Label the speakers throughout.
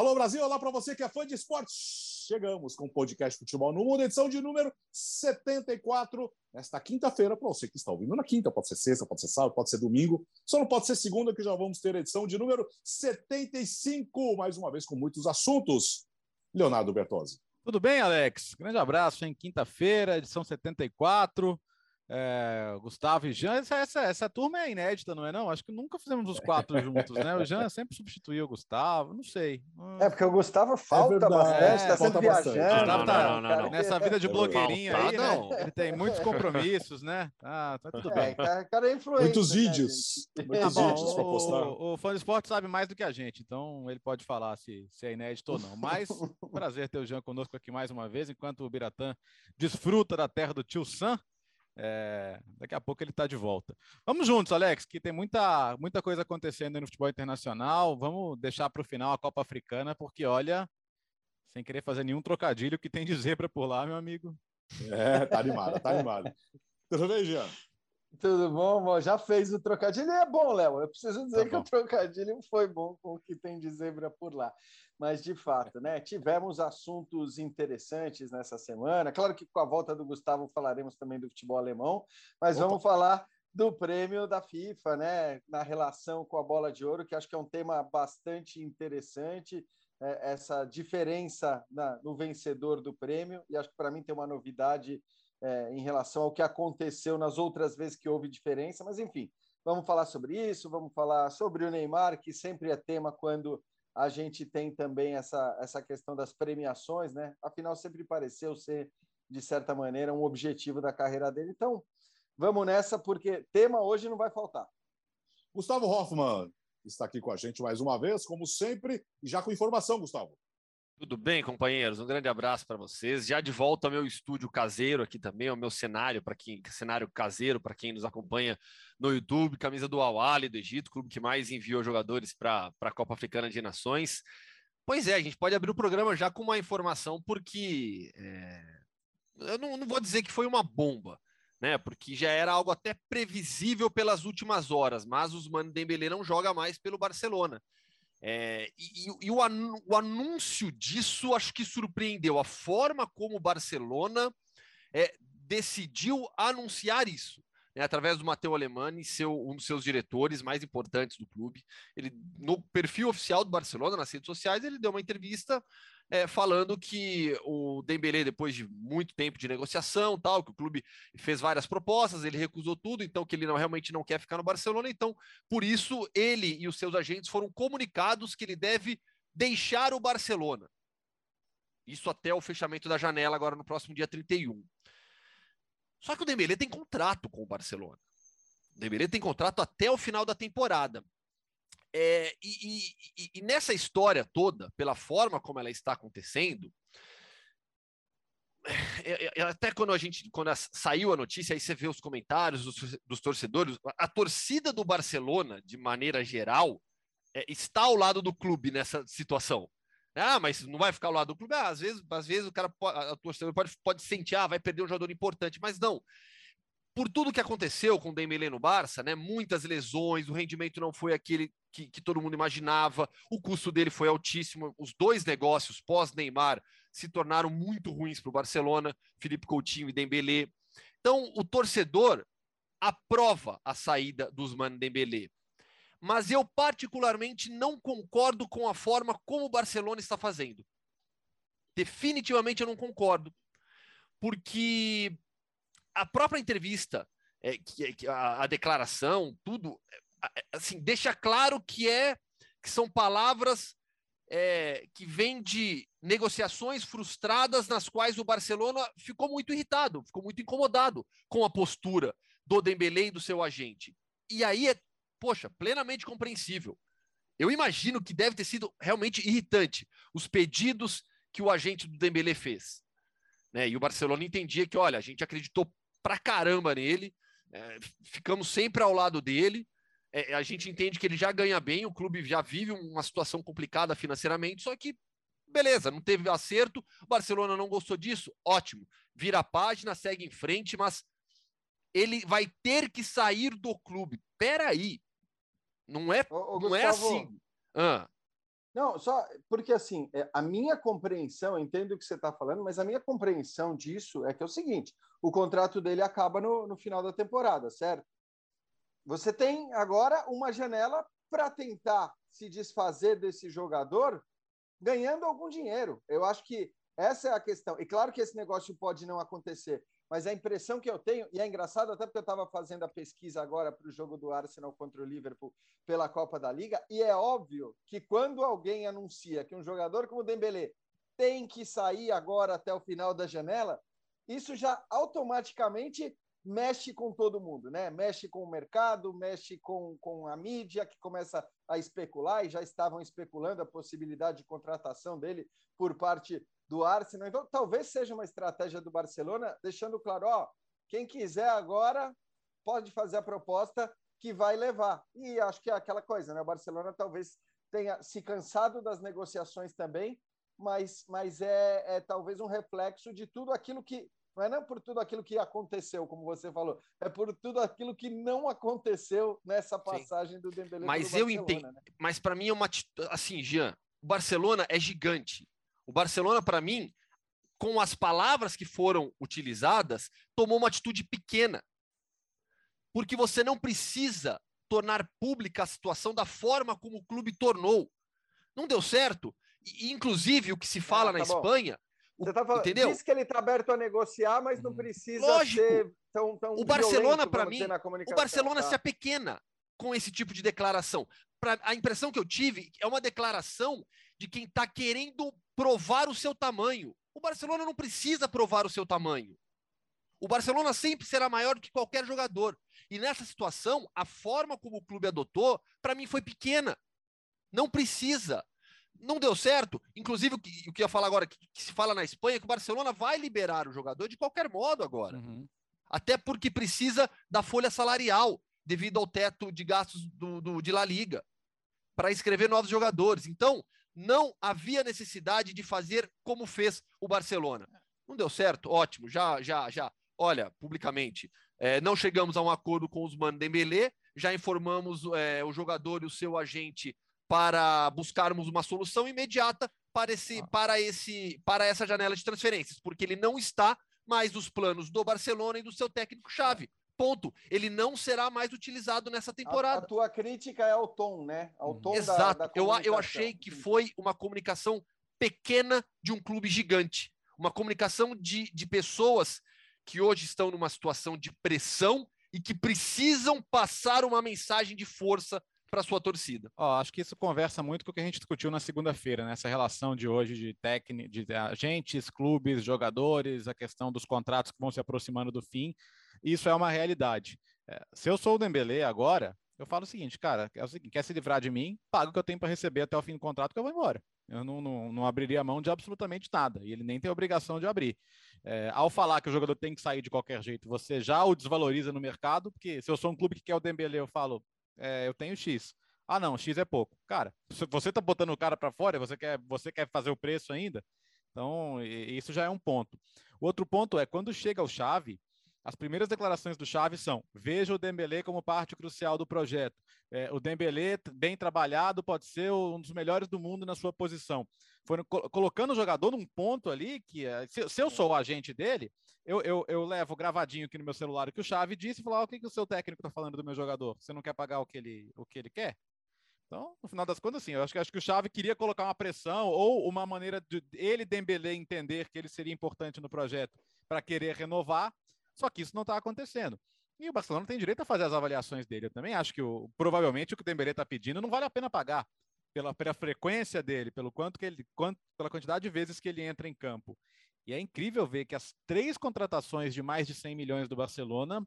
Speaker 1: Alô Brasil, olá para você que é fã de esportes. Chegamos com o podcast Futebol no Mundo, edição de número 74, nesta quinta-feira, para você que está ouvindo na quinta, pode ser sexta, pode ser sábado, pode ser domingo, só não pode ser segunda, que já vamos ter edição de número 75, mais uma vez com muitos assuntos. Leonardo Bertozzi.
Speaker 2: Tudo bem, Alex? Grande abraço, em quinta-feira, edição 74. É, Gustavo e Jean, essa, essa, essa turma é inédita, não é não? Acho que nunca fizemos os quatro juntos, né? O Jean sempre substituiu o Gustavo, não sei.
Speaker 3: É, porque o Gustavo falta é bastante, tá sempre viajando.
Speaker 2: Não, não, não, Nessa vida de blogueirinho aí, né? Ele tem muitos compromissos, né? Ah, tá tudo bem.
Speaker 3: É, cara é influente.
Speaker 1: Muitos né, vídeos. Muitos
Speaker 2: tá vídeos para postar. O, o fã do esporte sabe mais do que a gente, então ele pode falar se, se é inédito ou não. Mas prazer ter o Jean conosco aqui mais uma vez, enquanto o Biratã desfruta da terra do tio Sam. É, daqui a pouco ele está de volta. Vamos juntos, Alex, que tem muita, muita coisa acontecendo no futebol internacional. Vamos deixar para o final a Copa Africana, porque olha, sem querer fazer nenhum trocadilho, que tem de zebra por lá, meu amigo.
Speaker 1: É, tá animado, tá animado. Tudo bem, Jean?
Speaker 3: Tudo bom? Já fez o trocadilho é bom, Léo. Eu preciso dizer tá que o trocadilho foi bom com o que tem de zebra por lá. Mas, de fato, né? Tivemos assuntos interessantes nessa semana. Claro que com a volta do Gustavo falaremos também do futebol alemão, mas Opa. vamos falar do prêmio da FIFA, né? Na relação com a bola de ouro, que acho que é um tema bastante interessante. É, essa diferença na, no vencedor do prêmio, e acho que para mim tem uma novidade é, em relação ao que aconteceu nas outras vezes que houve diferença, mas enfim, vamos falar sobre isso, vamos falar sobre o Neymar, que sempre é tema quando a gente tem também essa, essa questão das premiações, né? Afinal, sempre pareceu ser, de certa maneira, um objetivo da carreira dele. Então, vamos nessa, porque tema hoje não vai faltar.
Speaker 1: Gustavo Hoffman está aqui com a gente mais uma vez, como sempre, e já com informação, Gustavo.
Speaker 4: Tudo bem, companheiros? Um grande abraço para vocês. Já de volta ao meu estúdio caseiro aqui também, o meu cenário para quem cenário caseiro para quem nos acompanha no YouTube, camisa do Awali do Egito, clube que mais enviou jogadores para a Copa Africana de Nações. Pois é, a gente pode abrir o programa já com uma informação, porque é, eu não, não vou dizer que foi uma bomba, né? Porque já era algo até previsível pelas últimas horas, mas os Mano Dembélé não joga mais pelo Barcelona. É, e, e o, o, anúncio disso acho que surpreendeu a forma como o Barcelona é, decidiu anunciar isso. Né, através do Matteo Alemani, seu, um dos seus diretores mais importantes do clube. Ele, no perfil oficial do Barcelona, nas redes sociais, ele deu uma entrevista é, falando que o Dembélé, depois de muito tempo de negociação, tal, que o clube fez várias propostas, ele recusou tudo, então que ele não, realmente não quer ficar no Barcelona, então por isso ele e os seus agentes foram comunicados que ele deve deixar o Barcelona. Isso até o fechamento da janela agora no próximo dia 31. Só que o Dembélé tem contrato com o Barcelona. O Dembélé tem contrato até o final da temporada. É, e, e, e, nessa história toda, pela forma como ela está acontecendo, até quando a gente quando saiu a notícia, aí você vê os comentários dos, dos torcedores, a, torcida do Barcelona, de maneira geral, é, está ao lado do clube nessa situação. Ah, mas não vai ficar ao lado do clube? Ah, às vezes, às vezes o cara pode, a torcedor pode, pode sentir, ah, vai perder um jogador importante, mas não por tudo que aconteceu com o Dembélé no Barça, né? Muitas lesões, o rendimento não foi aquele que, que, todo mundo imaginava, o custo dele foi altíssimo. Os dois negócios pós-Neymar se tornaram muito ruins para o Barcelona, Felipe Coutinho e Dembélé. Então, o torcedor aprova a saída dos Man Dembélé. Mas eu particularmente não concordo com a forma como o Barcelona está fazendo. Definitivamente eu não concordo. Porque a própria entrevista, é, que, a, a, declaração, tudo, é, assim, deixa claro que é que são palavras é, que vêm de negociações frustradas nas quais o Barcelona ficou muito irritado, ficou muito incomodado com a postura do Dembélé e do seu agente. E aí é, poxa, plenamente compreensível. Eu imagino que deve ter sido realmente irritante os pedidos que o agente do Dembélé fez. Né? E o Barcelona entendia que, olha, a gente acreditou pra caramba nele, é, ficamos sempre ao lado dele. É, a gente entende que ele já ganha bem, o clube já vive uma situação complicada financeiramente, só que beleza, não teve acerto, o Barcelona não gostou disso, ótimo, vira a página, segue em frente, mas ele vai ter que sair do clube. Peraí, não é, ô, ô, não é Gustavo, é assim. Ah.
Speaker 3: Não, só porque assim, é, a minha compreensão, entendo o que você está falando, mas a minha compreensão disso é que é o seguinte: o contrato dele acaba no, no final da temporada, certo? Você tem agora uma janela para tentar se desfazer desse jogador ganhando algum dinheiro. Eu acho que essa é a questão. E claro que esse negócio pode não acontecer, mas a impressão que eu tenho, e é engraçado até porque eu estava fazendo a pesquisa agora para o jogo do Arsenal contra o Liverpool pela Copa da Liga, e é óbvio que quando alguém anuncia que um jogador como o Dembélé tem que sair agora até o final da janela, isso já automaticamente mexe com todo mundo, né? Mexe com o mercado, mexe com, com a mídia que começa a especular e já estavam especulando a possibilidade de contratação dele por parte do Arsenal. Então, talvez seja uma estratégia do Barcelona, deixando claro, ó, quem quiser agora pode fazer a proposta que vai levar. E acho que é aquela coisa, né? O Barcelona talvez tenha se cansado das negociações também, mas, mas é, é talvez um reflexo de tudo aquilo que não é não por tudo aquilo que aconteceu, como você falou, é por tudo aquilo que não aconteceu nessa passagem Sim. do Dembélé.
Speaker 4: Mas eu entendo. Né? Mas para mim é uma assim, Jean, o Barcelona é gigante. O Barcelona, para mim, com as palavras que foram utilizadas, tomou uma atitude pequena. Porque você não precisa tornar pública a situação da forma como o clube tornou. Não deu certo. E, inclusive, o que se fala ah, tá na bom. Espanha.
Speaker 3: Você tá falando, entendeu? diz que ele está aberto a negociar, mas não precisa Lógico. ser tão, tão
Speaker 4: O Barcelona, para mim, o Barcelona tá. se apequena com esse tipo de declaração. Pra, a impressão que eu tive é uma declaração de quem está querendo provar o seu tamanho. O Barcelona não precisa provar o seu tamanho. O Barcelona sempre será maior do que qualquer jogador. E nessa situação, a forma como o clube adotou, para mim, foi pequena. Não precisa. Não deu certo. Inclusive, o que, o que eu ia falar agora, que, que, se fala na Espanha, que o Barcelona vai liberar o jogador de qualquer modo agora. Uhum. Até porque precisa da folha salarial, devido ao teto de gastos do, do de La Liga, para escrever novos jogadores. Então, não havia necessidade de fazer como fez o Barcelona. Não deu certo? Ótimo, já, já, já. Olha, publicamente, é, não chegamos a um acordo com os Man Dembélé, já informamos é, o jogador e o seu agente para buscarmos uma solução imediata para, esse, ah. para, esse, para essa janela de transferências, porque ele não está mais nos planos do Barcelona e do seu técnico-chave. Ponto. Ele não será mais utilizado nessa temporada. A,
Speaker 3: a tua crítica é ao tom, né? Ao tom
Speaker 4: Exato. Da, da eu, eu achei que foi uma comunicação pequena de um clube gigante. Uma comunicação de, de pessoas que hoje estão numa situação de pressão e que precisam passar uma mensagem de força para sua torcida.
Speaker 2: Ó, acho que isso conversa muito com o que a gente discutiu na segunda-feira, né? relação de hoje de técnico, de agentes, clubes, jogadores, a questão dos contratos que vão se aproximando do fim. Isso é uma realidade. É, se eu sou o Dembélé agora, eu falo o seguinte, cara, é o seguinte, quer se livrar de mim, paga o que eu tenho para receber até o fim do contrato que eu vou embora. Eu não, não, não abriria mão de absolutamente nada, e ele nem tem obrigação de abrir. É, ao falar que o jogador tem que sair de qualquer jeito, você já o desvaloriza no mercado, porque se eu sou um clube que quer o Dembélé, eu falo, é, eu tenho X. Ah, não, X é pouco. Cara, você tá botando o cara para fora, você quer, você quer fazer o preço ainda? Então, isso já é um ponto. O outro ponto é, quando chega o chave, as primeiras declarações do Chave são: veja o Dembélé como parte crucial do projeto. É, o Dembélé, bem trabalhado, pode ser um dos melhores do mundo na sua posição. Foram colocando o jogador num ponto ali que, é, se, se, eu sou o agente dele, eu, eu, eu, levo gravadinho aqui no meu celular o que o Chave disse e falo: ah, o que, que o seu técnico está falando do meu jogador? Você não quer pagar o que ele, o que ele quer? Então, no final das contas, assim, eu acho que, acho que o Chave queria colocar uma pressão ou uma maneira de ele, Dembélé, entender que ele seria importante no projeto para querer renovar só que isso não está acontecendo. E o Barcelona tem direito a fazer as avaliações dele. Eu também acho que o, provavelmente o que o Dembélé está pedindo não vale a pena pagar pela, pela frequência dele, pelo quanto que ele, quanto, pela quantidade de vezes que ele entra em campo. E é incrível ver que as três contratações de mais de 100 milhões do Barcelona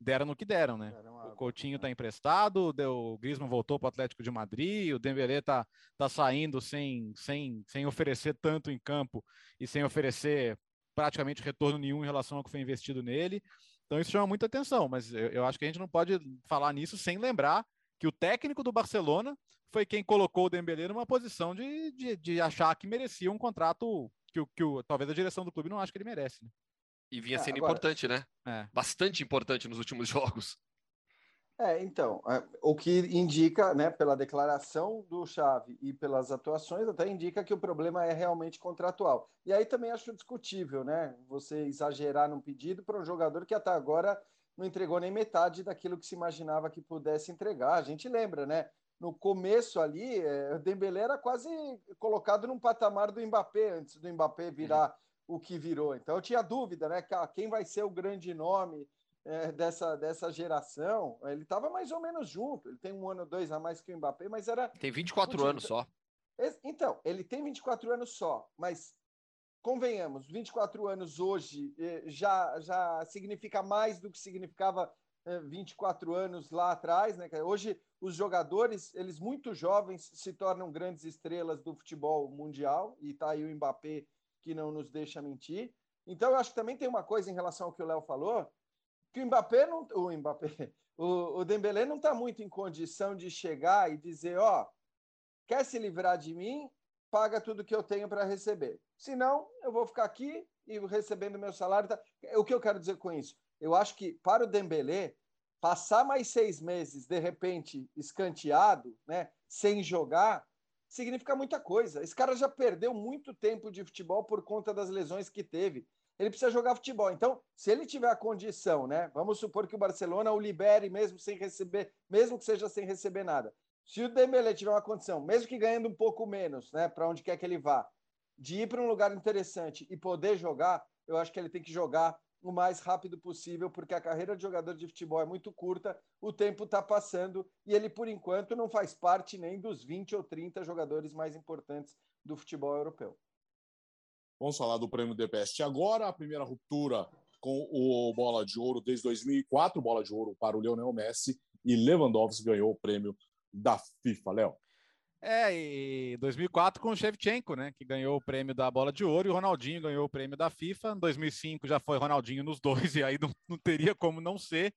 Speaker 2: deram no que deram, né? O Coutinho está emprestado, o Griezmann voltou para o Atlético de Madrid, o Dembélé está tá saindo sem, sem, sem oferecer tanto em campo e sem oferecer praticamente retorno nenhum em relação ao que foi investido nele. Então isso chama muita atenção, mas eu, eu acho que a gente não pode falar nisso sem lembrar que o técnico do Barcelona foi quem colocou o Dembélé numa posição de, de, de achar que merecia um contrato que, que, que talvez a direção do clube não ache que ele merece. Né?
Speaker 4: E vinha é, sendo é, agora... importante, né? É. Bastante importante nos últimos jogos.
Speaker 3: É, então, é, o que indica, né, pela declaração do Chave e pelas atuações, até indica que o problema é realmente contratual. E aí também acho discutível, né, você exagerar num pedido para um jogador que até agora não entregou nem metade daquilo que se imaginava que pudesse entregar. A gente lembra, né? No começo ali, é, o Dembélé era quase colocado num patamar do Mbappé, antes do Mbappé virar uhum. o que virou. Então eu tinha dúvida, né? Quem vai ser o grande nome? É, dessa, dessa geração, ele estava mais ou menos junto. Ele tem um ano, dois a mais que o Mbappé, mas era.
Speaker 4: Tem 24 anos só.
Speaker 3: Então, ele tem 24 anos só, mas convenhamos, 24 anos hoje eh, já, já significa mais do que significava 24 eh, anos lá atrás, né? Hoje os jogadores, eles muito jovens, se tornam grandes estrelas do futebol mundial, e tá aí o Mbappé que não nos deixa mentir. Então eu acho que também tem uma coisa em relação ao que o Léo falou, que o Mbappé não, o Mbappé, o, o Dembélé não está muito em condição de chegar e dizer, ó, quer se livrar de mim, paga tudo que eu tenho para receber. Senão, eu vou ficar aqui e recebendo meu salário. Tá... O que eu quero dizer com isso? Eu acho que para o Dembélé passar mais seis meses de repente escanteado, né, sem jogar, significa muita coisa. Esse cara já perdeu muito tempo de futebol por conta das lesões que teve ele precisa jogar futebol. Então, se ele tiver a condição, né? Vamos supor que o Barcelona o libere mesmo sem receber, mesmo que seja sem receber nada. Se o Dembélé tiver uma condição, mesmo que ganhando um pouco menos, né, para onde quer que ele vá, de ir para um lugar interessante e poder jogar, eu acho que ele tem que jogar o mais rápido possível, porque a carreira de jogador de futebol é muito curta, o tempo está passando e ele, por enquanto, não faz parte nem dos 20 ou 30 jogadores mais importantes do futebol europeu.
Speaker 1: Vamos falar do prêmio The Best agora. A primeira ruptura com o Bola de Ouro desde 2004, Bola de Ouro para o Lionel Messi e Lewandowski ganhou o prêmio da FIFA, Léo.
Speaker 2: É, e 2004 com o Shevchenko, né, que ganhou o prêmio da Bola de Ouro, e o Ronaldinho ganhou o prêmio da FIFA. Em 2005 já foi Ronaldinho nos dois, e aí não, não teria como não ser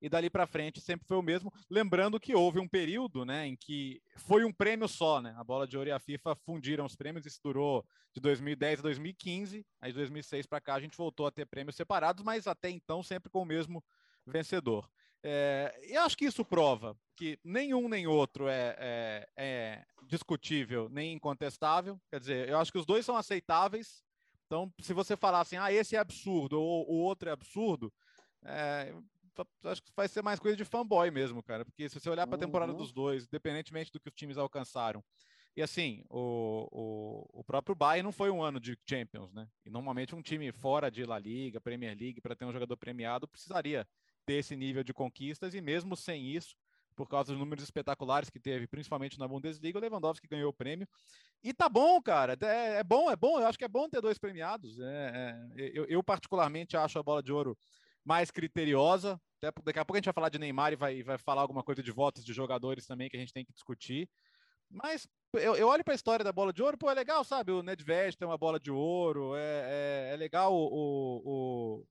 Speaker 2: e dali para frente sempre foi o mesmo. Lembrando que houve um período né, em que foi um prêmio só, né? A bola de ouro e a FIFA fundiram os prêmios, isso durou de 2010 a 2015, aí de 2006 para cá a gente voltou a ter prêmios separados, mas até então sempre com o mesmo vencedor. É, e acho que isso prova que nenhum nem outro é, é, é, discutível nem incontestável. Quer dizer, eu acho que os dois são aceitáveis. Então, se você falar assim, ah, esse é absurdo ou o outro é absurdo, é, acho que vai ser mais coisa de fanboy mesmo, cara. Porque se você olhar para a temporada uhum. dos dois, independentemente do que os times alcançaram, e assim, o, o, o próprio Bayern não foi um ano de Champions, né? E normalmente um time fora de La Liga, Premier League, para ter um jogador premiado, precisaria ter esse nível de conquistas, e mesmo sem isso, por causa dos números espetaculares que teve, principalmente na Bundesliga, o Lewandowski ganhou o prêmio. E tá bom, cara. É, é bom, é bom. Eu acho que é bom ter dois premiados. É, é, eu, eu, particularmente, acho a bola de ouro mais criteriosa. Até daqui a pouco a gente vai falar de Neymar e vai, vai falar alguma coisa de votos de jogadores também que a gente tem que discutir. Mas eu, eu olho para a história da bola de ouro, pô, é legal, sabe? O Nedved tem uma bola de ouro, é, é, é legal o, o,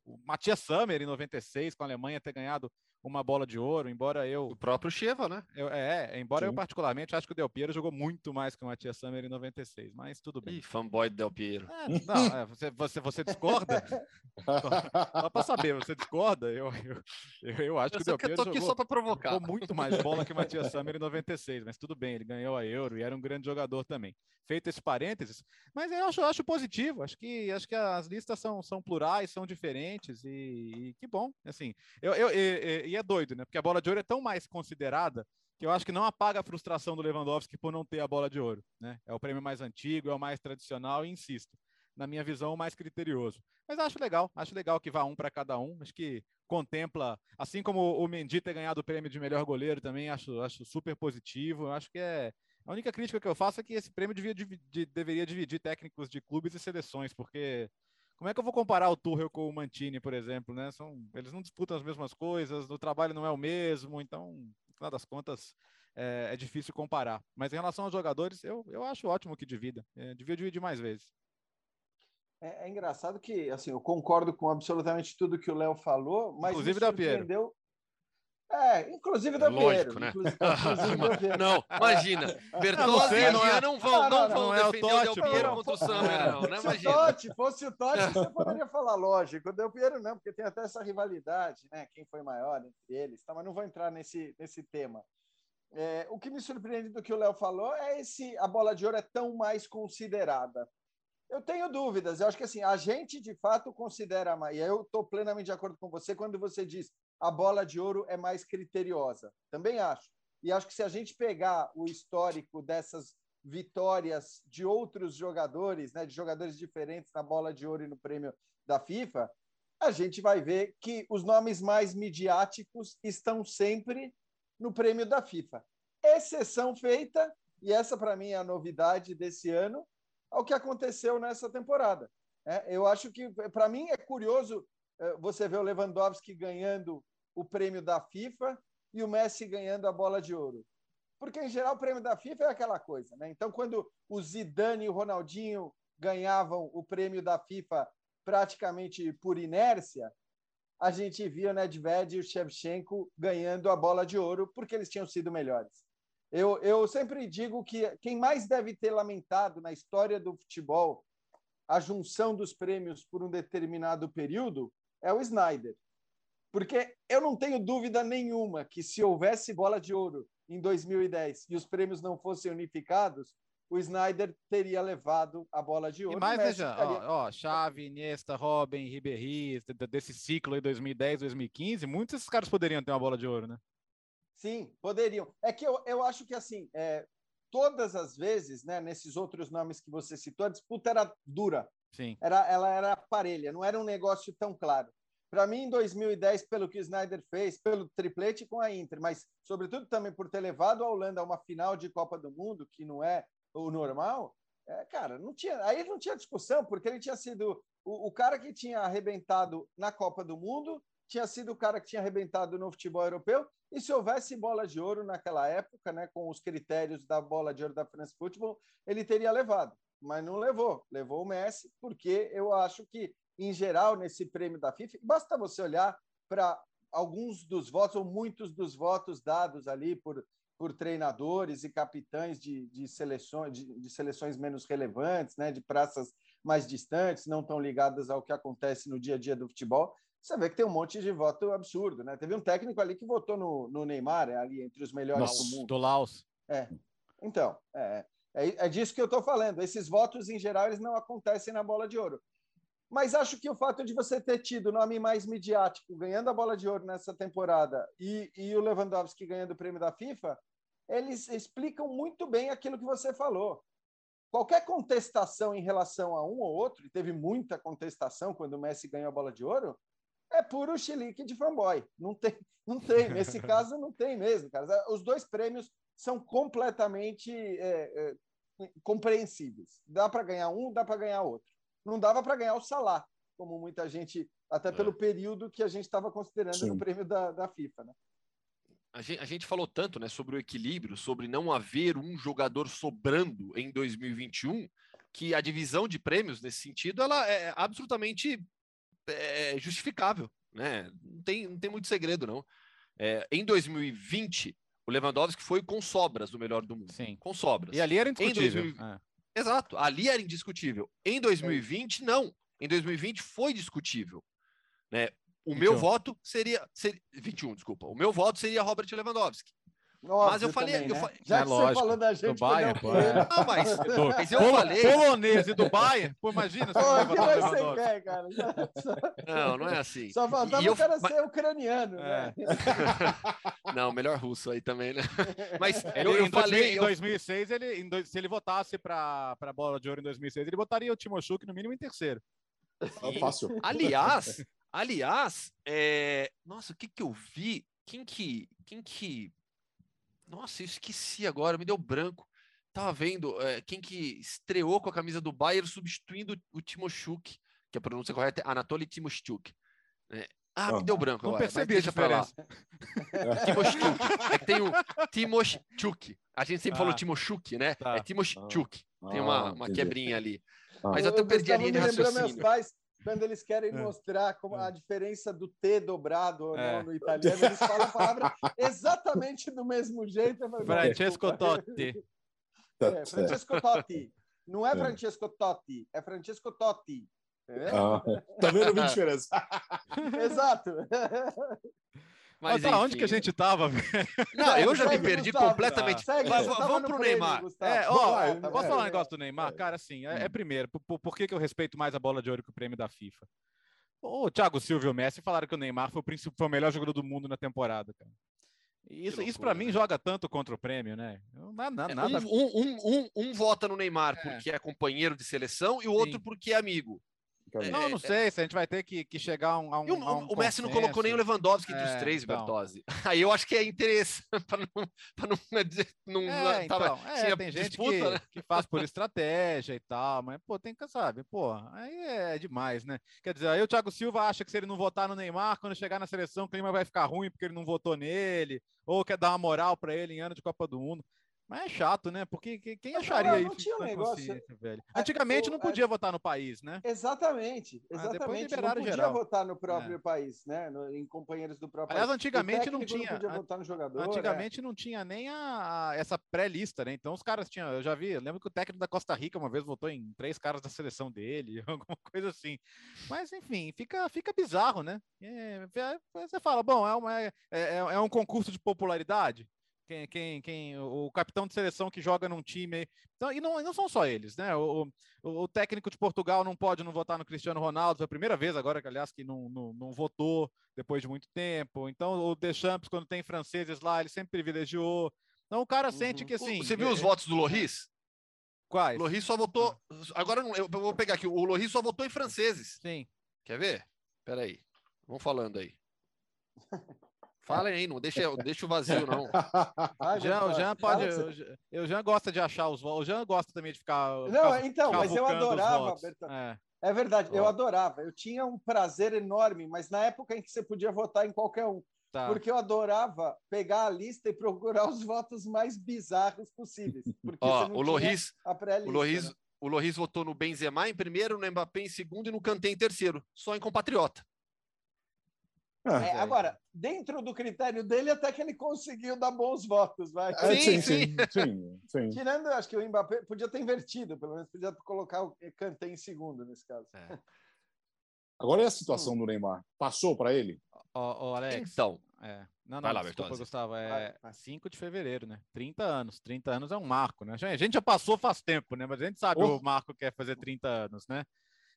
Speaker 2: o, o Matias Sammer em 96 com a Alemanha ter ganhado uma bola de ouro, embora eu.
Speaker 4: O próprio Cheva, né?
Speaker 2: Eu, é, embora Sim. eu particularmente acho que o Del Piero jogou muito mais que o Matias Sammer em 96, mas tudo bem. Ih,
Speaker 4: fanboy do Del Piero.
Speaker 2: É, não, é, você, você, você discorda? só para saber, você discorda? Eu, eu, eu, eu acho eu que o Del Piero.
Speaker 4: Eu tô aqui
Speaker 2: jogou,
Speaker 4: só para provocar.
Speaker 2: Jogou muito mais bola que o Matias Sammer em 96, mas tudo bem, ele ganhou a Euro e era um grande jogador também. Feito esse parênteses, mas eu acho, acho positivo, acho que, acho que as listas são, são plurais, são diferentes e, e que bom. Assim, eu, eu, e, e é doido, né? Porque a bola de ouro é tão mais considerada que eu acho que não apaga a frustração do Lewandowski por não ter a bola de ouro, né? É o prêmio mais antigo, é o mais tradicional e insisto, na minha visão, o mais criterioso. Mas acho legal, acho legal que vá um para cada um. Acho que contempla, assim como o Mendy ter ganhado o prêmio de melhor goleiro também, acho, acho super positivo. Acho que é a única crítica que eu faço é que esse prêmio devia, de, deveria dividir técnicos de clubes e seleções, porque como é que eu vou comparar o Tuchel com o Mantini, por exemplo, né? São, eles não disputam as mesmas coisas, o trabalho não é o mesmo, então, no final das contas, é, é difícil comparar. Mas em relação aos jogadores, eu, eu acho ótimo que divida. É, devia dividir mais vezes.
Speaker 3: É, é, engraçado que, assim, eu concordo com absolutamente tudo que o Léo falou, mas
Speaker 2: Inclusive me surpreendeu...
Speaker 3: É, inclusive da
Speaker 4: Lógico, né? não, imagina. Bertozzi e Jean não vão, não, não, não, vão não defender é o Del Piero contra o Summer, não. não
Speaker 3: imagina. Se o Totti fosse o Totti, você poderia falar, lógico. O Del Piero não, porque tem até essa rivalidade, né? Quem foi maior entre eles, tá? mas não vou entrar nesse, nesse tema. É, o que me surpreende do que o Léo falou é esse a bola de ouro é tão mais considerada. Eu tenho dúvidas. Eu acho que assim a gente de fato considera mais. E eu estou plenamente de acordo com você quando você diz a bola de ouro é mais criteriosa. Também acho. E acho que se a gente pegar o histórico dessas vitórias de outros jogadores, né, de jogadores diferentes na bola de ouro e no prêmio da FIFA, a gente vai ver que os nomes mais midiáticos estão sempre no prêmio da FIFA. Exceção feita, e essa para mim é a novidade desse ano, ao que aconteceu nessa temporada. É, eu acho que, para mim, é curioso você ver o Lewandowski ganhando o prêmio da FIFA e o Messi ganhando a bola de ouro. Porque, em geral, o prêmio da FIFA é aquela coisa. Né? Então, quando o Zidane e o Ronaldinho ganhavam o prêmio da FIFA praticamente por inércia, a gente via o Nedved e o Shevchenko ganhando a bola de ouro porque eles tinham sido melhores. Eu, eu sempre digo que quem mais deve ter lamentado na história do futebol a junção dos prêmios por um determinado período é o Snyder. Porque eu não tenho dúvida nenhuma que se houvesse bola de ouro em 2010 e os prêmios não fossem unificados, o Snyder teria levado a bola de ouro.
Speaker 2: E mais, veja, ficaria... ó, ó, Xavi, Iniesta, Robin, Ribéry, desse ciclo aí 2010, 2015, muitos desses caras poderiam ter uma bola de ouro, né?
Speaker 3: Sim, poderiam. É que eu, eu acho que, assim, é, todas as vezes, né, nesses outros nomes que você citou, a disputa era dura.
Speaker 2: Sim.
Speaker 3: Era, ela era parelha, não era um negócio tão claro. Para mim, em 2010, pelo que Snyder fez, pelo triplete com a Inter, mas sobretudo também por ter levado a Holanda a uma final de Copa do Mundo, que não é o normal, é, cara, não tinha, aí não tinha discussão, porque ele tinha sido o, o, cara que tinha arrebentado na Copa do Mundo, tinha sido o cara que tinha arrebentado no futebol europeu, e se houvesse bola de ouro naquela época, né, com os critérios da bola de ouro da France Football, ele teria levado, mas não levou, levou o Messi, porque eu acho que, em geral, nesse prêmio da FIFA, basta você olhar para alguns dos votos, ou muitos dos votos dados ali por por treinadores e capitães de, de seleções, de, de, seleções menos relevantes, né, de praças mais distantes, não tão ligadas ao que acontece no dia a dia do futebol, você vê que tem um monte de voto absurdo. Né? Teve um técnico ali que votou no, no Neymar, é ali entre os melhores Nossa, do mundo.
Speaker 2: Do Laos.
Speaker 3: É. Então, é, é, é disso que eu estou falando. Esses votos, em geral, eles não acontecem na bola de ouro. Mas acho que o fato de você ter tido o nome mais midiático ganhando a bola de ouro nessa temporada e, e o Lewandowski ganhando o prêmio da FIFA, eles explicam muito bem aquilo que você falou. Qualquer contestação em relação a um ou outro, e teve muita contestação quando o Messi ganhou a bola de ouro, é puro chilique de fanboy. Não tem, não tem. Nesse caso, não tem mesmo, cara. Os dois prêmios são completamente é, é, compreensíveis. Dá para ganhar um, dá para ganhar outro não dava para ganhar o Salah, como muita gente, até pelo é. período que a gente estava considerando Sim. no prêmio da, da FIFA, né?
Speaker 4: A gente, a gente, falou tanto né, sobre o equilíbrio, sobre não haver um jogador sobrando em 2021, que a divisão de prêmios nesse sentido ela é absolutamente é, justificável. Né? Não, tem, não tem muito segredo, não. É, em 2020, o Lewandowski foi com sobras do melhor do mundo.
Speaker 2: Sim.
Speaker 4: Com sobras.
Speaker 2: E ali era indiscutível. Em 2000,
Speaker 4: é. Exato, ali era indiscutível. Em 2020, não. Em 2020 foi discutível. Né? O 21. meu voto seria, seria. 21, desculpa. O meu voto seria Robert Lewandowski.
Speaker 3: Nossa, mas eu falei. Também, eu né? Já é que lógico. você falou da gente, do Bayern,
Speaker 2: pô, é. Não, mas, mas eu Pol falei. Polonês e do Bayern, pô, imagina.
Speaker 3: Pô, o que mais você quer, cara?
Speaker 4: Não, não é assim.
Speaker 3: Só faltava o cara mas... ser ucraniano, é. né?
Speaker 4: Não, melhor russo aí também, né? Mas
Speaker 2: ele, eu, eu em falei. Em 2006, ele, em, se ele votasse para a bola de ouro em 2006, ele botaria o Timoshuk no mínimo em terceiro.
Speaker 1: É fácil.
Speaker 4: Aliás, aliás, é... nossa, o que que eu vi? Quem que, quem que nossa, eu esqueci agora, me deu branco. Tava vendo é, quem que estreou com a camisa do Bayern substituindo o Timoshuk, que a pronúncia correta é Anatoly Timoshuk. É, ah, me deu branco
Speaker 2: não
Speaker 4: agora.
Speaker 2: percebi deixa pra lá.
Speaker 4: Timoshuk. É que tem o Timoshuk. A gente sempre ah, falou Timoshuk, né? Tá. É Timoshuk. Ah, tem uma, uma quebrinha ali. Ah. Mas eu até perdi a linha de raciocínio.
Speaker 3: Meus pais, quando eles querem é. mostrar como a diferença do T dobrado ou não no italiano, eles falam a palavra exatamente do mesmo jeito.
Speaker 2: Francesco Totti.
Speaker 3: É, Francesco Totti. Não é Francesco Totti, é Francesco Totti.
Speaker 1: Ah, tá vendo a diferença?
Speaker 3: Exato.
Speaker 2: Mas tá, onde que a gente tava?
Speaker 4: Não, eu já me perdi Gustavo, completamente. Tá. Segue, vamos pro Neymar.
Speaker 2: É, ó, lá, posso é, falar um negócio do Neymar? Cara, assim, é, é primeiro, por, por, que, que eu respeito mais a bola de ouro que o prêmio da FIFA? O Thiago Silva e o Messi falaram que o Neymar foi o, foi o melhor jogador do mundo na temporada, cara. Isso, isso para mim né? joga tanto contra o prêmio, né?
Speaker 4: Nada, nada... Um, um, um, um, vota no Neymar é. porque é companheiro de seleção e o outro Sim. porque é amigo.
Speaker 2: É, não, não sei se a gente vai ter que, que chegar a um. A um,
Speaker 4: o,
Speaker 2: a um
Speaker 4: o Messi não colocou nem o Lewandowski é, dos três, então. Bertozzi. Aí eu acho que é interesse para não, pra não, não
Speaker 2: é, então, tava, é, tem gente disputa, que, né? que faz por estratégia e tal, mas pô, tem que saber, pô, aí é demais, né? Quer dizer, aí o Thiago Silva acha que se ele não votar no Neymar, quando chegar na seleção, o clima vai ficar ruim porque ele não votou nele, ou quer dar uma moral para ele em ano de Copa do Mundo. Mas é chato, né? Porque quem acharia não, não isso? Tinha um negócio... velho? É, Antigamente não podia votar no país, né?
Speaker 3: Exatamente, exatamente. não podia geral. votar no próprio é. país, né? No, em companheiros do próprio
Speaker 2: Aliás, antigamente não tinha.
Speaker 3: Não podia votar no jogador.
Speaker 2: Antigamente é. não tinha nem a, a essa pré-lista, né? Então os caras tinham. Eu já vi, eu lembro que o técnico da Costa Rica uma vez votou em três caras da seleção dele, alguma coisa assim. Mas enfim, fica, fica bizarro, né? É, é você fala, bom, é, uma, é, é, é um concurso de popularidade quem, quem, quem, o capitão de seleção que joga num time. Então, e não, não são só eles, né? O, o, o, técnico de Portugal não pode não votar no Cristiano Ronaldo, foi a primeira vez agora, que, aliás, que não, não, não votou depois de muito tempo. Então, o Deschamps, quando tem franceses lá, ele sempre privilegiou. Então, o cara sente uhum. que assim.
Speaker 4: Você viu é, os votos do Loris?
Speaker 2: Quais?
Speaker 4: Loris só votou. Agora eu vou pegar aqui. O Loris só votou em franceses.
Speaker 2: Sim.
Speaker 4: Quer ver? Peraí. Vamos falando aí. Fala aí, não deixa, deixa o vazio, não.
Speaker 2: Ah, Jean, o Jean pode. Eu, Jean gosta de achar os votos. O Jean gosta também de ficar.
Speaker 3: Não, então, mas eu adorava, é. é. verdade, eu adorava. Eu tinha um prazer enorme, mas na época em que você podia votar em qualquer um. Tá. Porque eu adorava pegar a lista e procurar os votos mais bizarros possíveis. Porque
Speaker 4: Ó, o Loris, o Loris, né? o Loris votou no Benzema em primeiro, no Mbappé em segundo e no Kanté em terceiro, só em compatriota.
Speaker 3: Ah, é, agora, dentro do critério dele, até que ele conseguiu dar bons votos, vai.
Speaker 1: É, sim, sim, sim, sim,
Speaker 3: Tirando, acho que o Mbappé podia ter invertido, pelo menos podia colocar o Kanté em segundo nesse caso. É.
Speaker 1: Agora é a situação hum. do Neymar. Passou para ele?
Speaker 2: Ô, Alex.
Speaker 4: Então.
Speaker 2: É. Não, não, Vai lá, desculpa. Gustavo. É vai. 5 de fevereiro, né? 30 anos. 30 anos é um marco, né? A gente já passou faz tempo, né? Mas a gente sabe oh. o marco quer fazer 30 anos, né?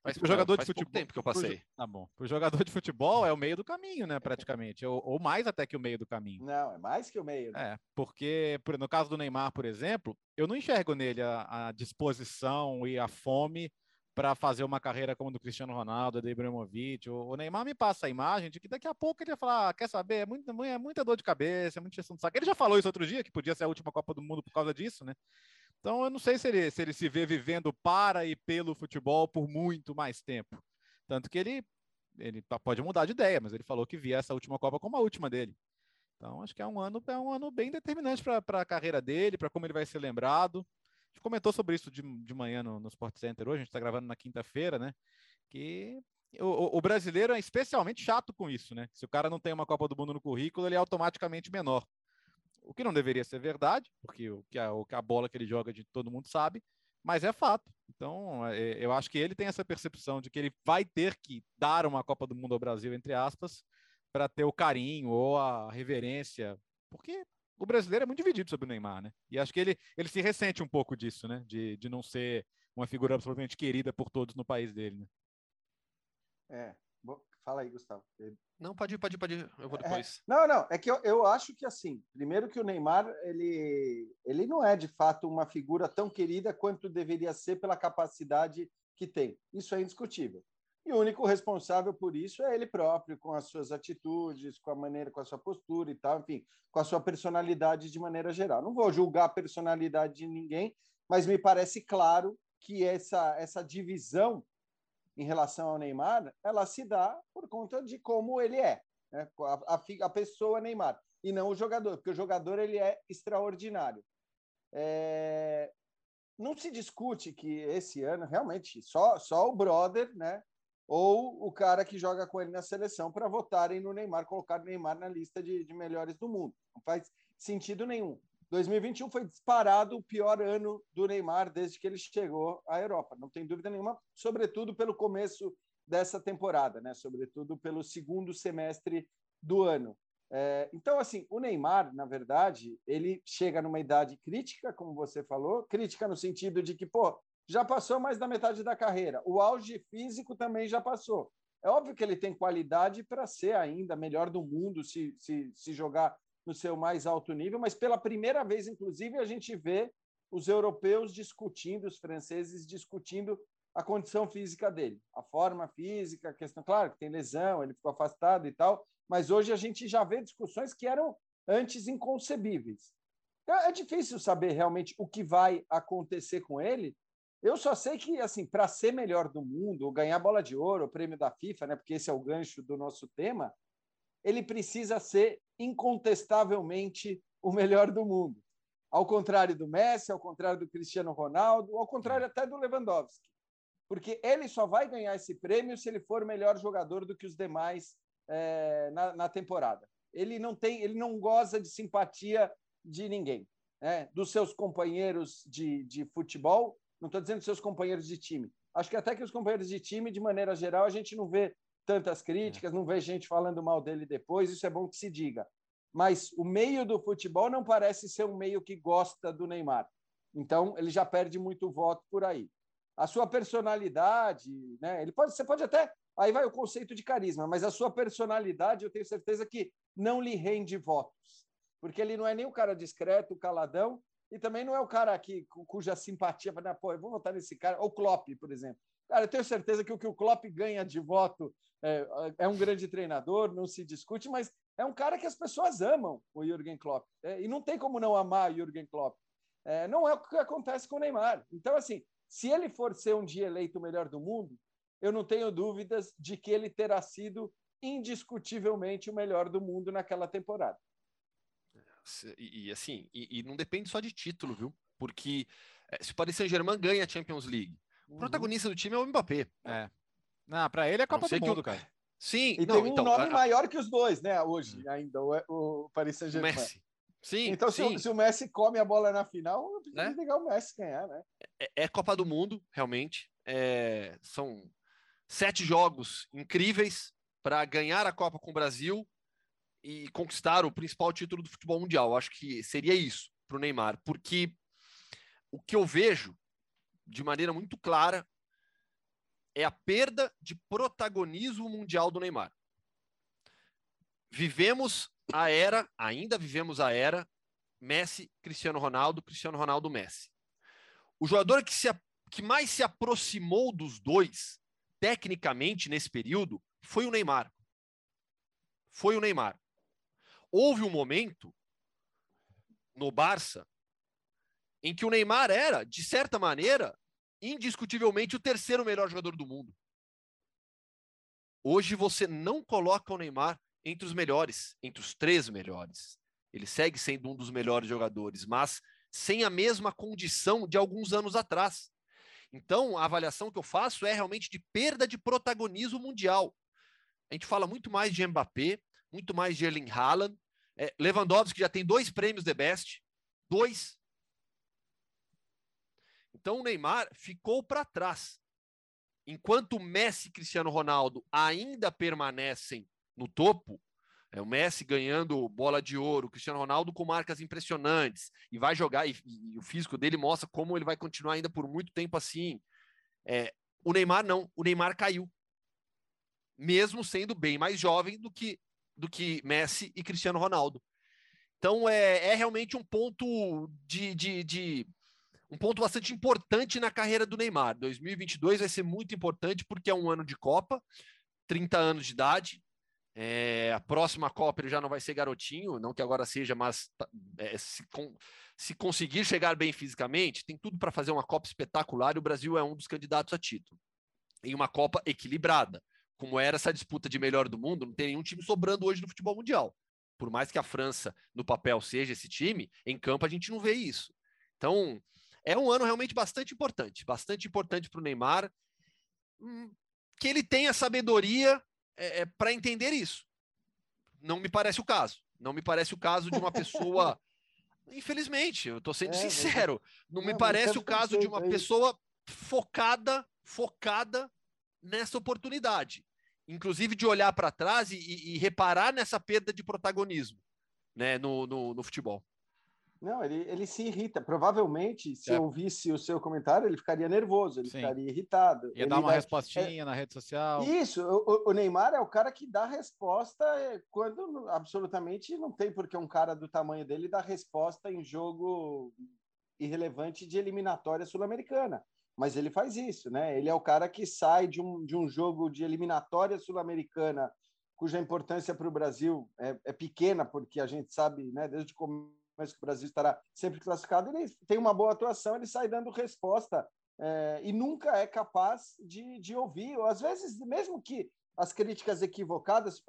Speaker 4: Mas o jogador de futebol. tempo que eu passei.
Speaker 2: Pro, tá bom. O jogador de futebol é o meio do caminho, né? Praticamente. ou, ou, mais até que o meio do caminho.
Speaker 3: Não, é mais que o meio.
Speaker 2: Né? É, porque no caso do Neymar, por exemplo, eu não enxergo nele a, a disposição e a fome para fazer uma carreira como a do Cristiano Ronaldo, do Ibrahimovic. O, o, Neymar me passa a imagem de que daqui a pouco ele ia falar: ah, quer saber? É, muito, é muita dor de cabeça, é muita gestão de saco. Ele já falou isso outro dia, que podia ser a última Copa do Mundo por causa disso, né? Então, eu não sei se ele, se ele se vê vivendo para e pelo futebol por muito mais tempo. Tanto que ele, ele pode mudar de ideia, mas ele falou que via essa última Copa como a última dele. Então, acho que é um ano, é um ano bem determinante para a carreira dele, para como ele vai ser lembrado. A gente comentou sobre isso de, de manhã no, no Sport Center hoje, a gente está gravando na quinta-feira, né? Que o, o, brasileiro é especialmente chato com isso, né? Se o cara não tem uma Copa do Mundo no currículo, ele é automaticamente menor o que não deveria ser verdade, porque o que a, o a bola que ele joga de todo mundo sabe, mas é fato. Então, é, eu acho que ele tem essa percepção de que ele vai ter que dar uma Copa do Mundo ao Brasil, entre aspas, para ter o carinho ou a reverência, porque o brasileiro é muito dividido sobre o Neymar, né? E acho que ele, ele se ressente um pouco disso, né? De, de não ser uma figura absolutamente querida por todos no país dele, né?
Speaker 3: É, Fala aí, Gustavo.
Speaker 4: Não, pode ir, pode ir, pode ir. Eu vou é, depois.
Speaker 3: É, não, não, é que eu, eu acho que assim, primeiro que o Neymar, ele, ele não é de fato uma figura tão querida quanto deveria ser pela capacidade que tem. Isso é indiscutível. E o único responsável por isso é ele próprio, com as suas atitudes, com a maneira, com a sua postura e tal, enfim, com a sua personalidade de maneira geral. Não vou julgar a personalidade de ninguém, mas me parece claro que essa, essa divisão em relação ao Neymar, ela se dá por conta de como ele é, né? a, a, a, pessoa Neymar, e não o jogador, porque o jogador ele é extraordinário. É... Não se discute que esse ano, realmente, só, só o brother, né? ou o cara que joga com ele na seleção para votarem no Neymar, colocar o Neymar na lista de, de melhores do mundo. Não faz sentido nenhum. 2021 foi disparado o pior ano do Neymar desde que ele chegou à Europa, não tem dúvida nenhuma, sobretudo pelo começo dessa temporada, né? Sobretudo pelo segundo semestre do ano. É, então, assim, o Neymar, na verdade, ele chega numa idade crítica, como você falou, crítica no sentido de que, pô, já passou mais da metade da carreira. O auge físico também já passou. É óbvio que ele tem qualidade para ser ainda melhor do mundo se, se, se jogar no seu mais alto nível, mas pela primeira vez, inclusive, a gente vê os europeus discutindo, os franceses discutindo a condição física dele, a forma física, a questão, claro, que tem lesão, ele ficou afastado e tal, mas hoje a gente já vê discussões que eram antes inconcebíveis. É, é difícil saber realmente o que vai acontecer com ele. Eu só sei que, assim, para ser melhor do mundo, ganhar bola de ouro, o prêmio da FIFA, né, porque esse é o gancho do nosso tema, ele precisa ser incontestavelmente o melhor do mundo. Ao contrário do Messi, ao contrário do Cristiano Ronaldo, ao contrário até do Lewandowski. Porque ele só vai ganhar esse prêmio se ele for melhor jogador do que os demais é, na, na, temporada. Ele não tem, ele não goza de simpatia de ninguém, né? dos seus companheiros de, de futebol. Não estou dizendo seus companheiros de time. Acho que até que os companheiros de time, de maneira geral, a gente não vê tantas críticas, não vê gente falando mal dele depois, isso é bom que se diga. Mas o meio do futebol não parece ser um meio que gosta do Neymar. Então, ele já perde muito voto por aí. A sua personalidade, né? Ele pode, você pode até, aí vai o conceito de carisma, mas a sua personalidade, eu tenho certeza que não lhe rende votos, porque ele não é nem o cara discreto, caladão, e também não é o cara que cuja simpatia, pô, eu vou votar nesse cara, ou Klopp, por exemplo. Cara, eu tenho certeza que o que o Klopp ganha de voto é, é um grande treinador, não se discute, mas é um cara que as pessoas amam, o Jürgen Klopp. É, e não tem como não amar o Jürgen Klopp. É, não é o que acontece com o Neymar. Então, assim, se ele for ser um dia eleito o melhor do mundo, eu não tenho dúvidas de que ele terá sido indiscutivelmente o melhor do mundo naquela temporada.
Speaker 4: E, e assim, e, e, não depende só de título, viu? Porque é, se o Paris Saint-Germain ganha a Champions League, o uhum. protagonista do time é o Mbappé.
Speaker 2: É. Não, para ele é a Copa do Mundo, cara.
Speaker 4: Sim,
Speaker 3: e não, tem um então, nome a... maior que os dois, né? Hoje ainda, o, o Paris Saint-Germain. Messi.
Speaker 4: Sim,
Speaker 3: então,
Speaker 4: sim.
Speaker 3: Se, o, se, o, Messi come a bola na final, precisa né? ligar o Messi ganhar, né?
Speaker 4: É, é Copa do Mundo, realmente. É, são sete jogos incríveis para ganhar a Copa com o Brasil e conquistar o principal título do futebol mundial. Acho que seria isso para o Neymar, porque o que eu vejo de maneira muito clara é a perda de protagonismo mundial do Neymar. Vivemos a era, ainda vivemos a era Messi, Cristiano Ronaldo, Cristiano Ronaldo, Messi. O jogador que, se, que mais se aproximou dos dois, tecnicamente, nesse período, foi o Neymar. Foi o Neymar. Houve um momento no Barça em que o Neymar era, de certa maneira, indiscutivelmente o terceiro melhor jogador do mundo. Hoje você não coloca o Neymar entre os melhores, entre os três melhores. Ele segue sendo um dos melhores jogadores, mas sem a mesma condição de alguns anos atrás. Então, a avaliação que eu faço é realmente de perda de protagonismo mundial. A gente fala muito mais de Mbappé, muito mais de Erling Haaland, é, Lewandowski já tem dois prêmios de best, dois. Então o Neymar ficou para trás. Enquanto Messi e Cristiano Ronaldo ainda permanecem no topo, é o Messi ganhando bola de ouro, o Cristiano Ronaldo com marcas impressionantes e vai jogar e, e, o físico dele mostra como ele vai continuar ainda por muito tempo assim. É, o Neymar não, o Neymar caiu, mesmo sendo bem mais jovem do que do que Messi e Cristiano Ronaldo. Então é, é realmente um ponto de, de, de um ponto bastante importante na carreira do Neymar. 2022 vai ser muito importante porque é um ano de Copa, 30 anos de idade. É, a próxima Copa ele já não vai ser garotinho, não que agora seja, mas tá, é, se, com, se conseguir chegar bem fisicamente, tem tudo para fazer uma Copa espetacular e o Brasil é um dos candidatos a título. Em uma Copa equilibrada, como era essa disputa de melhor do mundo, não tem nenhum time sobrando hoje no futebol mundial. Por mais que a França, no papel, seja esse time, em campo a gente não vê isso. Então, é um ano realmente bastante importante, bastante importante para o Neymar. Hum, que ele tenha sabedoria é, é para entender isso. Não me parece o caso. Não me parece o caso de uma pessoa. Infelizmente, eu estou sendo é, sincero. Não, não me parece o caso de uma pessoa focada, focada nessa oportunidade. Inclusive de olhar para trás e, e, reparar nessa perda de protagonismo né, no, no, no futebol.
Speaker 3: Não, ele, ele se irrita. Provavelmente, se é. eu ouvisse o seu comentário, ele ficaria nervoso, ele Sim. ficaria irritado.
Speaker 2: Ia
Speaker 3: ele
Speaker 2: dar uma vai... respostinha é... na rede social.
Speaker 3: Isso, o, o, Neymar é o cara que dá resposta é, quando absolutamente não tem porque um cara do tamanho dele dá resposta em jogo irrelevante de eliminatória sul-americana. Mas ele faz isso, né? Ele é o cara que sai de um, de um jogo de eliminatória sul-americana cuja importância para o Brasil é, é, pequena, porque a gente sabe, né, desde o mas que o Brasil estará sempre classificado, ele tem uma boa atuação, ele sai dando resposta é, e nunca é capaz de, de ouvir, ou às vezes, mesmo que as críticas equivocadas,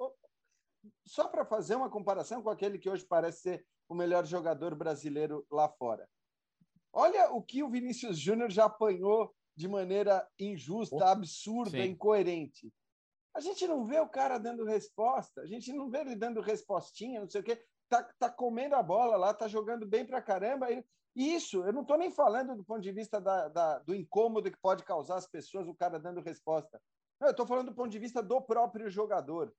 Speaker 3: só para fazer uma comparação com aquele que hoje parece ser o melhor jogador brasileiro lá fora. Olha o que o Vinícius Júnior já apanhou de maneira injusta, absurda, Sim. incoerente. A gente não vê o cara dando resposta, a gente não vê ele dando respostinha, não sei o quê tá, tá comendo a bola lá, tá jogando bem pra caramba. Isso, eu não estou nem falando do ponto de vista da, da, do incômodo que pode causar as pessoas, o cara dando resposta. Não, eu estou falando do ponto de vista do próprio jogador.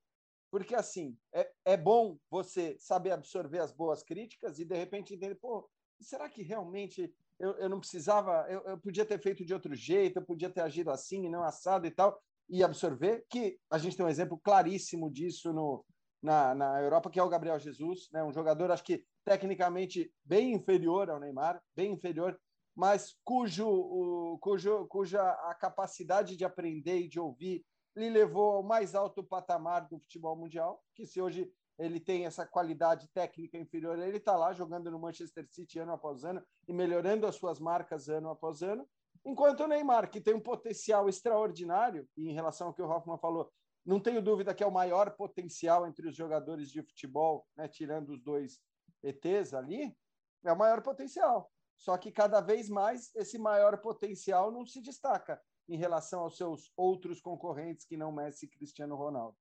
Speaker 3: Porque, assim, é, é bom você saber absorver as boas críticas e, de repente, entender, pô, será que realmente eu, eu não precisava, eu, eu podia ter feito de outro jeito, eu podia ter agido assim e não assado e tal, e absorver, que a gente tem um exemplo claríssimo disso no, na, na Europa, que é o Gabriel Jesus, né? um jogador, acho que tecnicamente bem inferior ao Neymar, bem inferior, mas cujo, o, cujo, cuja a capacidade de aprender e de ouvir lhe levou ao mais alto patamar do futebol mundial, que se hoje ele tem essa qualidade técnica inferior, ele está lá jogando no Manchester City ano após ano e melhorando as suas marcas ano após ano, enquanto o Neymar, que tem um potencial extraordinário, e em relação ao que o Hoffman falou, não tenho dúvida que é o maior potencial entre os jogadores de futebol, né, tirando os dois ETs ali, é o maior potencial. Só que cada vez mais esse maior potencial não se destaca em relação aos seus outros concorrentes que não Messi e Cristiano Ronaldo.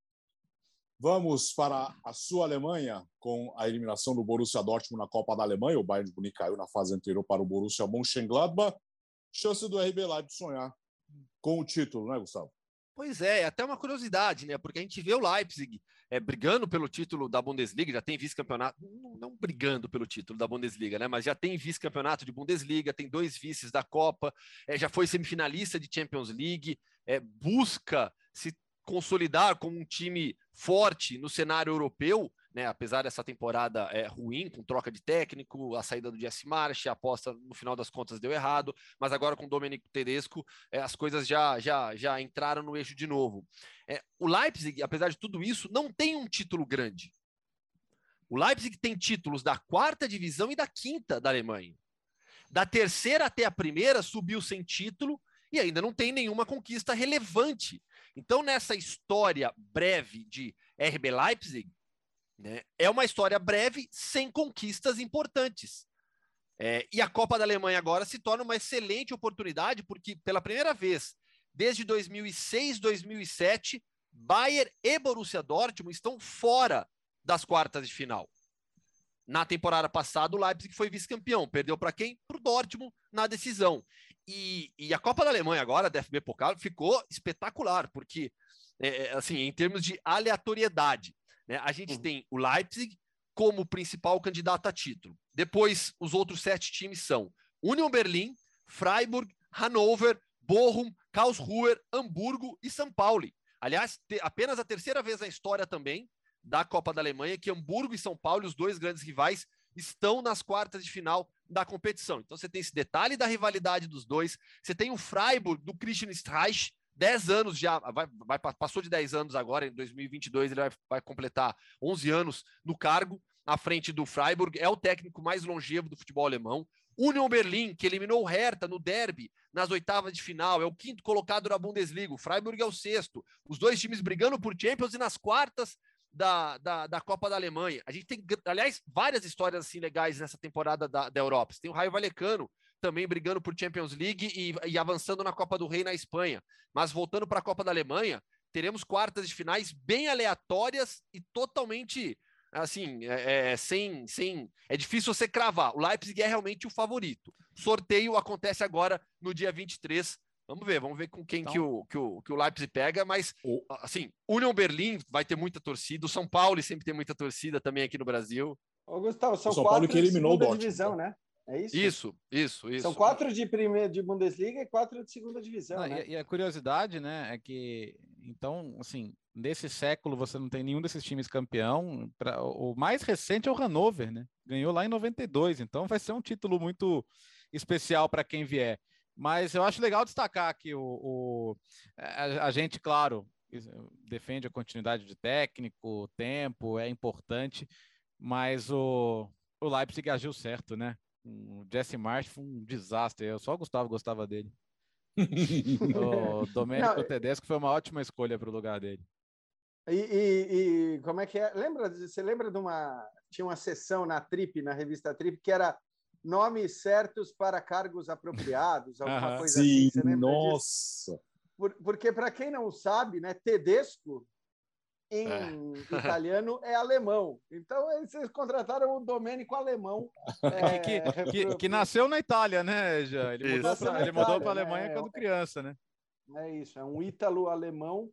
Speaker 1: Vamos para a sua Alemanha com a eliminação do Borussia Dortmund na Copa da Alemanha. O Bayern de Munique caiu na fase anterior para o Borussia Mönchengladbach. Chance do RB Leipzig sonhar com o título, né, Gustavo?
Speaker 4: Pois é, até uma curiosidade, né? Porque a gente vê o Leipzig é, brigando pelo título da Bundesliga, já tem vice-campeonato, não, não, brigando pelo título da Bundesliga, né? Mas já tem vice-campeonato de Bundesliga, tem dois vices da Copa, é, já foi semifinalista de Champions League, é, busca se consolidar como um time forte no cenário europeu né? Apesar dessa temporada é, ruim, com troca de técnico, a saída do Jesse March, a aposta no final das contas deu errado, mas agora com o Domenico Tedesco é, as coisas já, já, já entraram no eixo de novo. É, o Leipzig, apesar de tudo isso, não tem um título grande. O Leipzig tem títulos da quarta divisão e da quinta da Alemanha. Da terceira até a primeira subiu sem título e ainda não tem nenhuma conquista relevante. Então, nessa história breve de RB Leipzig, né? É uma história breve, sem conquistas importantes. É, e a Copa da Alemanha agora se torna uma excelente oportunidade, porque pela primeira vez desde 2006, 2007, Bayern e Borussia Dortmund estão fora das quartas de final. Na temporada passada, o Leipzig foi vice-campeão. Perdeu para quem? Para o Dortmund na decisão. E, e, a Copa da Alemanha agora, da FB Pokal, ficou espetacular, porque, é, é, assim, em termos de aleatoriedade, né? A gente uhum. tem o Leipzig como principal candidato a título. Depois, os outros sete times são Union Berlin, Freiburg, Hannover, Bochum, Karlsruhe, Hamburgo e São Paulo. Aliás, apenas a terceira vez na história também da Copa da Alemanha que Hamburgo e São Paulo, os dois grandes rivais, estão nas quartas de final da competição. Então você tem esse detalhe da rivalidade dos dois. Você tem o Freiburg do Christian Streich, 10 anos já, vai, vai, passou de 10 anos agora, em 2022 ele vai, vai completar 11 anos no cargo, à frente do Freiburg, é o técnico mais longevo do futebol alemão. Union Berlim, que eliminou o Hertha no derby nas oitavas de final, é o quinto colocado na Bundesliga. O Freiburg é o sexto. Os dois times brigando por Champions e nas quartas da, da, da Copa da Alemanha. A gente tem, aliás, várias histórias assim legais nessa temporada da, da Europa. Você tem o Raio Valecano, também brigando por Champions League e, e avançando na Copa do Rei na Espanha. Mas voltando para a Copa da Alemanha, teremos quartas de finais bem aleatórias e totalmente assim, é, é, sem, sem. É difícil você cravar. O Leipzig é realmente o favorito. Sorteio acontece agora no dia 23. Vamos ver, vamos ver com quem então, que, o, que, o, que o Leipzig pega, mas o... assim, Union Berlim vai ter muita torcida, o São Paulo sempre tem muita torcida também aqui no Brasil.
Speaker 3: Ô, Gustavo, são o São Paulo que eliminou o Dortmund. divisão, né?
Speaker 4: É isso? Isso, isso, isso.
Speaker 3: São quatro de primeira de Bundesliga e quatro de segunda divisão. Não, né?
Speaker 2: e, e, a curiosidade, né, é que então, assim, nesse século você não tem nenhum desses times campeão. Pra, o mais recente é o Hannover, né? Ganhou lá em 92, então vai ser um título muito especial para quem vier. Mas eu acho legal destacar que o, o a, a, gente, claro, defende a continuidade de técnico, tempo é importante, mas o, o Leipzig agiu certo, né? O Jesse March foi um desastre. Eu só o Gustavo gostava dele. o Domenico Não, Tedesco foi uma ótima escolha para o lugar dele.
Speaker 3: E, e, e, como é que é? Lembra? Você lembra de uma tinha uma sessão na Trip, na revista Trip, que era nomes certos para cargos apropriados, alguma coisa
Speaker 1: sim,
Speaker 3: assim.
Speaker 1: nossa.
Speaker 3: Por, porque para quem não sabe, né, Tedesco em é. italiano é alemão. Então, eles contrataram o Domênico alemão.
Speaker 2: É, que, que, que, que, nasceu na Itália, né, já? Ele mudou para a Alemanha né? quando criança, né?
Speaker 3: É isso, é um ítalo-alemão.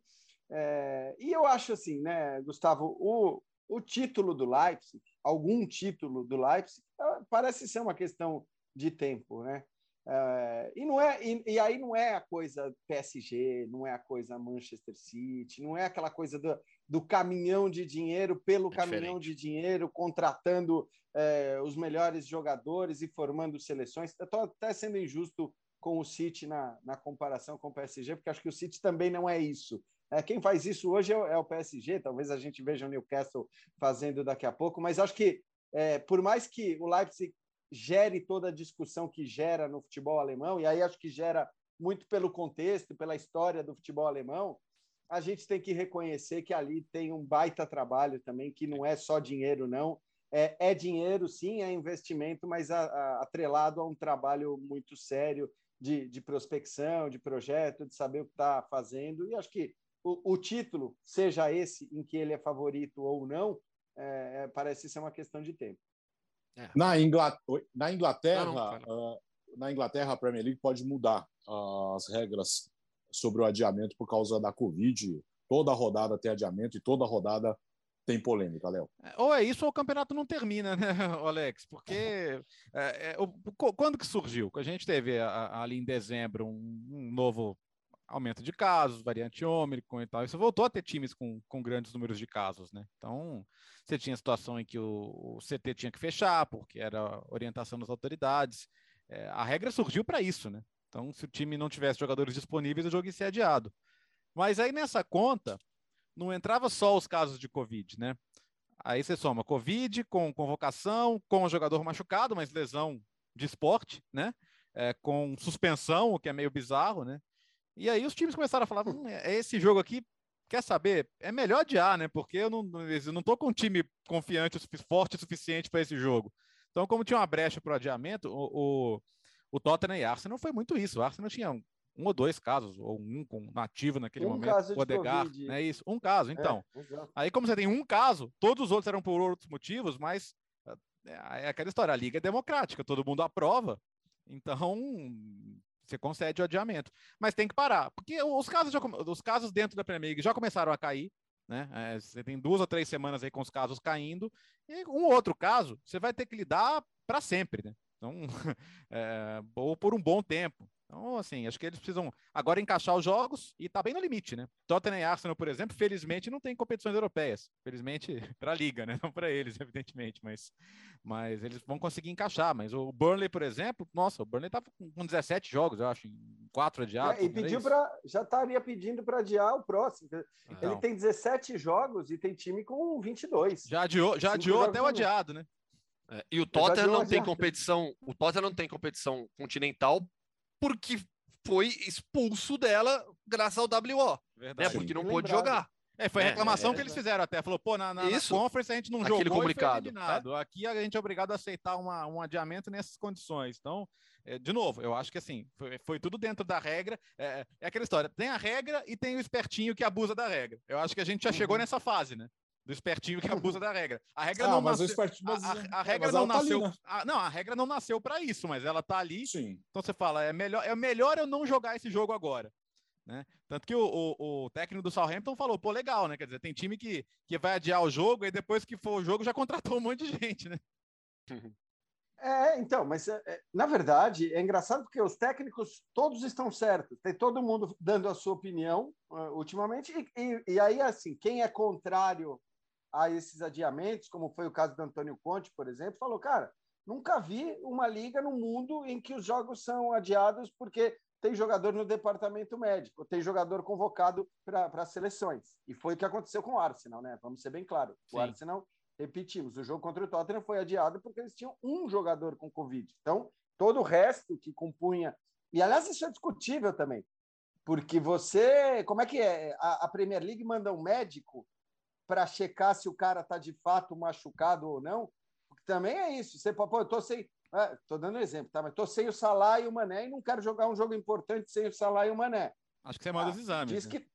Speaker 3: É, e eu acho assim, né, Gustavo, o, o título do Leipzig, algum título do Leipzig, é, parece ser uma questão de tempo, né? É, e não é e, e, aí não é a coisa PSG, não é a coisa Manchester City, não é aquela coisa do, do caminhão de dinheiro pelo é caminhão de dinheiro, contratando é, os melhores jogadores e formando seleções. Estou até sendo injusto com o City na, na comparação com o PSG, porque acho que o City também não é isso. É, quem faz isso hoje é, é, o PSG, talvez a gente veja o Newcastle fazendo daqui a pouco, mas acho que, é, por mais que o Leipzig gere toda a discussão que gera no futebol alemão, e aí acho que gera muito pelo contexto, pela história do futebol alemão, a gente tem que reconhecer que ali tem um baita trabalho também, que não é só dinheiro, não. É, é dinheiro, sim, é investimento, mas a, a, atrelado a um trabalho muito sério de, de prospecção, de projeto, de saber o que está fazendo. E acho que o, o, título, seja esse em que ele é favorito ou não, é, é parece ser uma questão de tempo.
Speaker 1: É. Na, Inglaterra, na Inglaterra, não, não, uh, na Inglaterra, a Premier League pode mudar as regras sobre o adiamento por causa da Covid. Toda rodada tem adiamento e toda rodada tem polêmica, Léo.
Speaker 2: É, ou é isso ou o campeonato não termina, né, Alex? Porque é, é, quando que surgiu? A gente teve ali em dezembro um, um, novo aumento de casos, variante Ômicron e tal. Isso voltou a ter times com, com grandes números de casos, né? Então, você tinha situação em que o, o CT tinha que fechar, porque era orientação das autoridades. É, a regra surgiu para isso, né? Então, se o time não tivesse jogadores disponíveis, o jogo ia ser adiado. Mas aí nessa conta, não entrava só os casos de Covid, né? Aí você soma Covid com convocação, com o jogador machucado, mas lesão de esporte, né? É, com suspensão, o que é meio bizarro, né? E aí os times começaram a falar: hum, é esse jogo aqui, quer saber? É melhor adiar, né? Porque eu não, eu não com um time confiante, forte o suficiente para esse jogo. Então, como tinha uma brecha para o adiamento, o o Tottenham e Arsenal foi muito isso. O Arsenal tinha um, um ou dois casos, ou um com nativo naquele
Speaker 3: um
Speaker 2: momento,
Speaker 3: caso o Odegar,
Speaker 2: né? Isso, um caso, então. É, aí, como você tem um caso, todos os outros eram por outros motivos, mas é, é aquela história, a liga é democrática, todo mundo aprova, então você concede o adiamento. Mas tem que parar, porque os casos, já, os casos dentro da Premier League já começaram a cair, né? É, você tem duas ou três semanas aí com os casos caindo, e um outro caso você vai ter que lidar para sempre, né? Então, é, ou por um bom tempo. Então, assim, acho que eles precisam agora encaixar os jogos e tá bem no limite, né? Tottenham e Arsenal, por exemplo, felizmente não tem competições europeias. Felizmente para a liga, né? Não para eles, evidentemente, mas, mas eles vão conseguir encaixar. Mas o Burnley, por exemplo, nossa, o Burnley tava com 17 jogos, eu acho, em quatro adiados.
Speaker 3: É, e pediu para já estaria pedindo para adiar o próximo. Então. Ele tem 17 jogos e tem time com 22.
Speaker 2: Já adiou, já adiou até o adiado, né?
Speaker 4: É, e o Tottenham não tem competição, o Tottenham não tem competição continental porque foi expulso dela graças ao WO, né? Porque não pôde jogar.
Speaker 2: É, foi a reclamação é, que eles fizeram até. Falou, pô, na, na, Isso. na conference a gente não Aquele jogou
Speaker 4: comunicado.
Speaker 2: É? Aqui a gente é obrigado a aceitar uma, um adiamento nessas condições. Então, é, de novo, eu acho que assim, foi, foi tudo dentro da regra. É, é, aquela história, tem a regra e tem o espertinho que abusa da regra. Eu acho que a gente já chegou uhum. nessa fase, né? Do espertinho que abusa da regra. A regra ah, não nasceu. Mas, a, a, a regra é, não tá nasceu. Ali, né? a, não, a regra não nasceu para isso, mas ela tá ali. Sim. Então você fala, é melhor, é melhor eu não jogar esse jogo agora. Né? Tanto que o, o, o, técnico do Southampton falou, pô, legal, né? Quer dizer, tem time que, que vai adiar o jogo e depois que for o jogo já contratou um monte de gente, né?
Speaker 3: É, então, mas é, é, na verdade é engraçado porque os técnicos todos estão certos, tem todo mundo dando a sua opinião uh, ultimamente, e, e, e, aí, assim, quem é contrário a esses adiamentos, como foi o caso do Antônio Conte, por exemplo, falou, cara, nunca vi uma liga no mundo em que os jogos são adiados porque tem jogador no departamento médico, tem jogador convocado para seleções. E foi o que aconteceu com o Arsenal, né? Vamos ser bem claros. O Sim. Arsenal, repetimos, o jogo contra o Tottenham foi adiado porque eles tinham um jogador com Covid. Então, todo o resto que compunha. E, aliás, isso é discutível também. Porque você. Como é que é? A, a Premier League manda um médico para checar se o cara está de fato machucado ou não. Porque também é isso. Você, pô, eu tô sem Estou é, dando um exemplo, tá? Mas estou sem o Salah e o Mané e não quero jogar um jogo importante sem o Salah e o Mané.
Speaker 2: Acho que você manda ah, os exames.
Speaker 3: Diz né? que.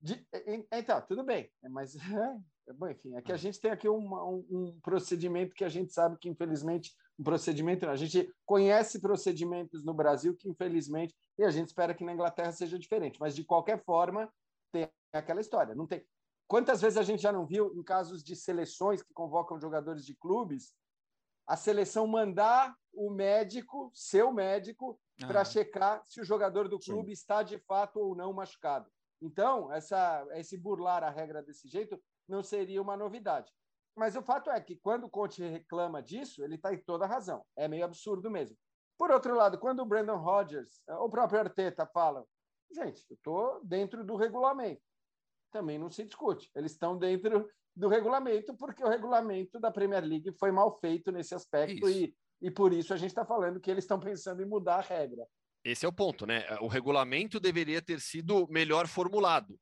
Speaker 3: De, então, tudo bem. Mas, é, bom, enfim, é que a gente tem aqui um, um, um, procedimento que a gente sabe que, infelizmente, um procedimento. A gente conhece procedimentos no Brasil que, infelizmente, e a gente espera que na Inglaterra seja diferente. Mas, de qualquer forma, tem aquela história. Não tem. Quantas vezes a gente já não viu em casos de seleções que convocam jogadores de clubes a seleção mandar o médico, seu médico, ah. para checar se o jogador do clube Sim. está de fato ou não machucado. Então, essa, esse burlar a regra desse jeito não seria uma novidade. Mas o fato é que quando o Conte reclama disso, ele está em toda razão. É meio absurdo mesmo. Por outro lado, quando o Brandon Rodgers, o próprio Arteta fala, gente, eu estou dentro do regulamento. Também não se discute. Eles estão dentro do regulamento, porque o regulamento da Premier League foi mal feito nesse aspecto e, e por isso a gente está falando que eles estão pensando em mudar a regra.
Speaker 4: Esse é o ponto, né? O regulamento deveria ter sido melhor formulado,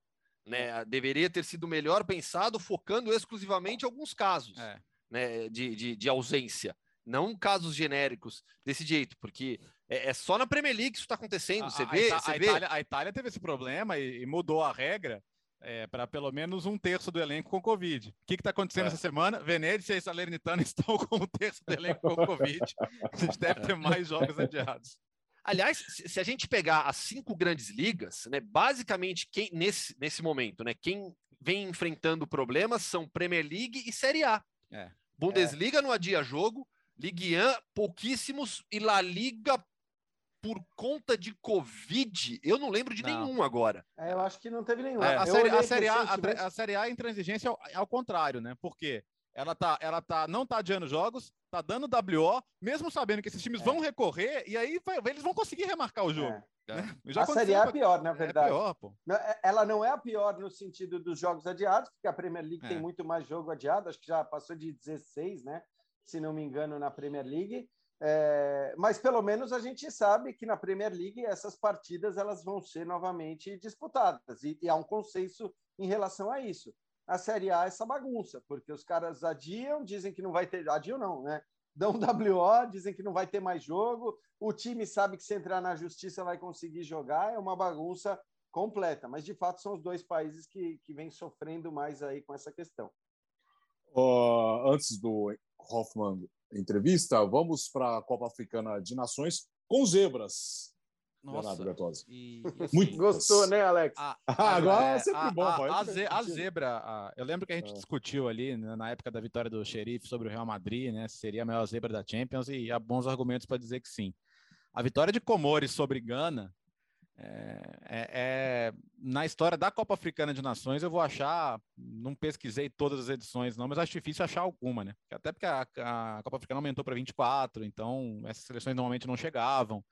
Speaker 4: né? Deveria ter sido melhor pensado, focando exclusivamente em alguns casos, é. né? De, de, de, ausência, não casos genéricos desse jeito, porque é, é só na Premier League que isso está acontecendo. Você vê,
Speaker 2: a, a,
Speaker 4: vê...
Speaker 2: Itália, a Itália teve esse problema e, e mudou a regra é, para pelo menos um terço do elenco com Covid. O que está acontecendo é. essa semana? Venezia e Salernitana estão com um terço do elenco com Covid. A gente deve ter mais jogos adiados.
Speaker 4: Aliás, se a gente pegar as cinco grandes ligas, né, basicamente quem nesse, nesse momento, né, quem vem enfrentando problemas são Premier League e Série A. É. Bundesliga é. não adia jogo, Ligue 1 pouquíssimos e La Liga por conta de Covid, eu não lembro de não. nenhum agora.
Speaker 3: É, eu acho que não teve nenhum.
Speaker 2: É, a, série, a, série a, a, a, Série A em transigência é ao contrário, né? Porque ela tá, ela tá, não tá adiando jogos, tá dando WO, mesmo sabendo que esses times é. vão recorrer, e aí vai, eles vão conseguir remarcar o jogo.
Speaker 3: É. Né? a Série A é pior, na é verdade. É pior, pô. Ela não é a pior no sentido dos jogos adiados, porque a Premier League tem é. muito mais jogo adiado, acho que já passou de 16, né? Se não me engano, na Premier League. É, mas pelo menos a gente sabe que na Premier League essas partidas elas vão ser novamente disputadas e, e há um consenso em relação a isso. A Série A é essa bagunça, porque os caras adiam, dizem que não vai ter, adiam não, né? Dão WO, dizem que não vai ter mais jogo. O time sabe que se entrar na justiça vai conseguir jogar, é uma bagunça completa. Mas de fato são os dois países que, que vêm sofrendo mais aí com essa questão.
Speaker 1: Uh, antes do Hoffman entrevista, vamos para a Copa Africana de Nações com zebras.
Speaker 2: Nossa,
Speaker 3: e, e assim, Muito gostou, né, Alex? A,
Speaker 1: a, Agora é, é sempre bom.
Speaker 2: A, ze, a zebra, eu lembro que a gente é. discutiu ali né, na época da vitória do Xerife sobre o Real Madrid, né? Seria a maior zebra da Champions e há bons argumentos para dizer que sim. A vitória de Comores sobre Gana é, é, é, na história da Copa Africana de Nações, eu vou achar, não pesquisei todas as edições, não, mas acho difícil achar alguma, né? Até porque a, a Copa Africana aumentou para 24, então essas seleções normalmente não chegavam.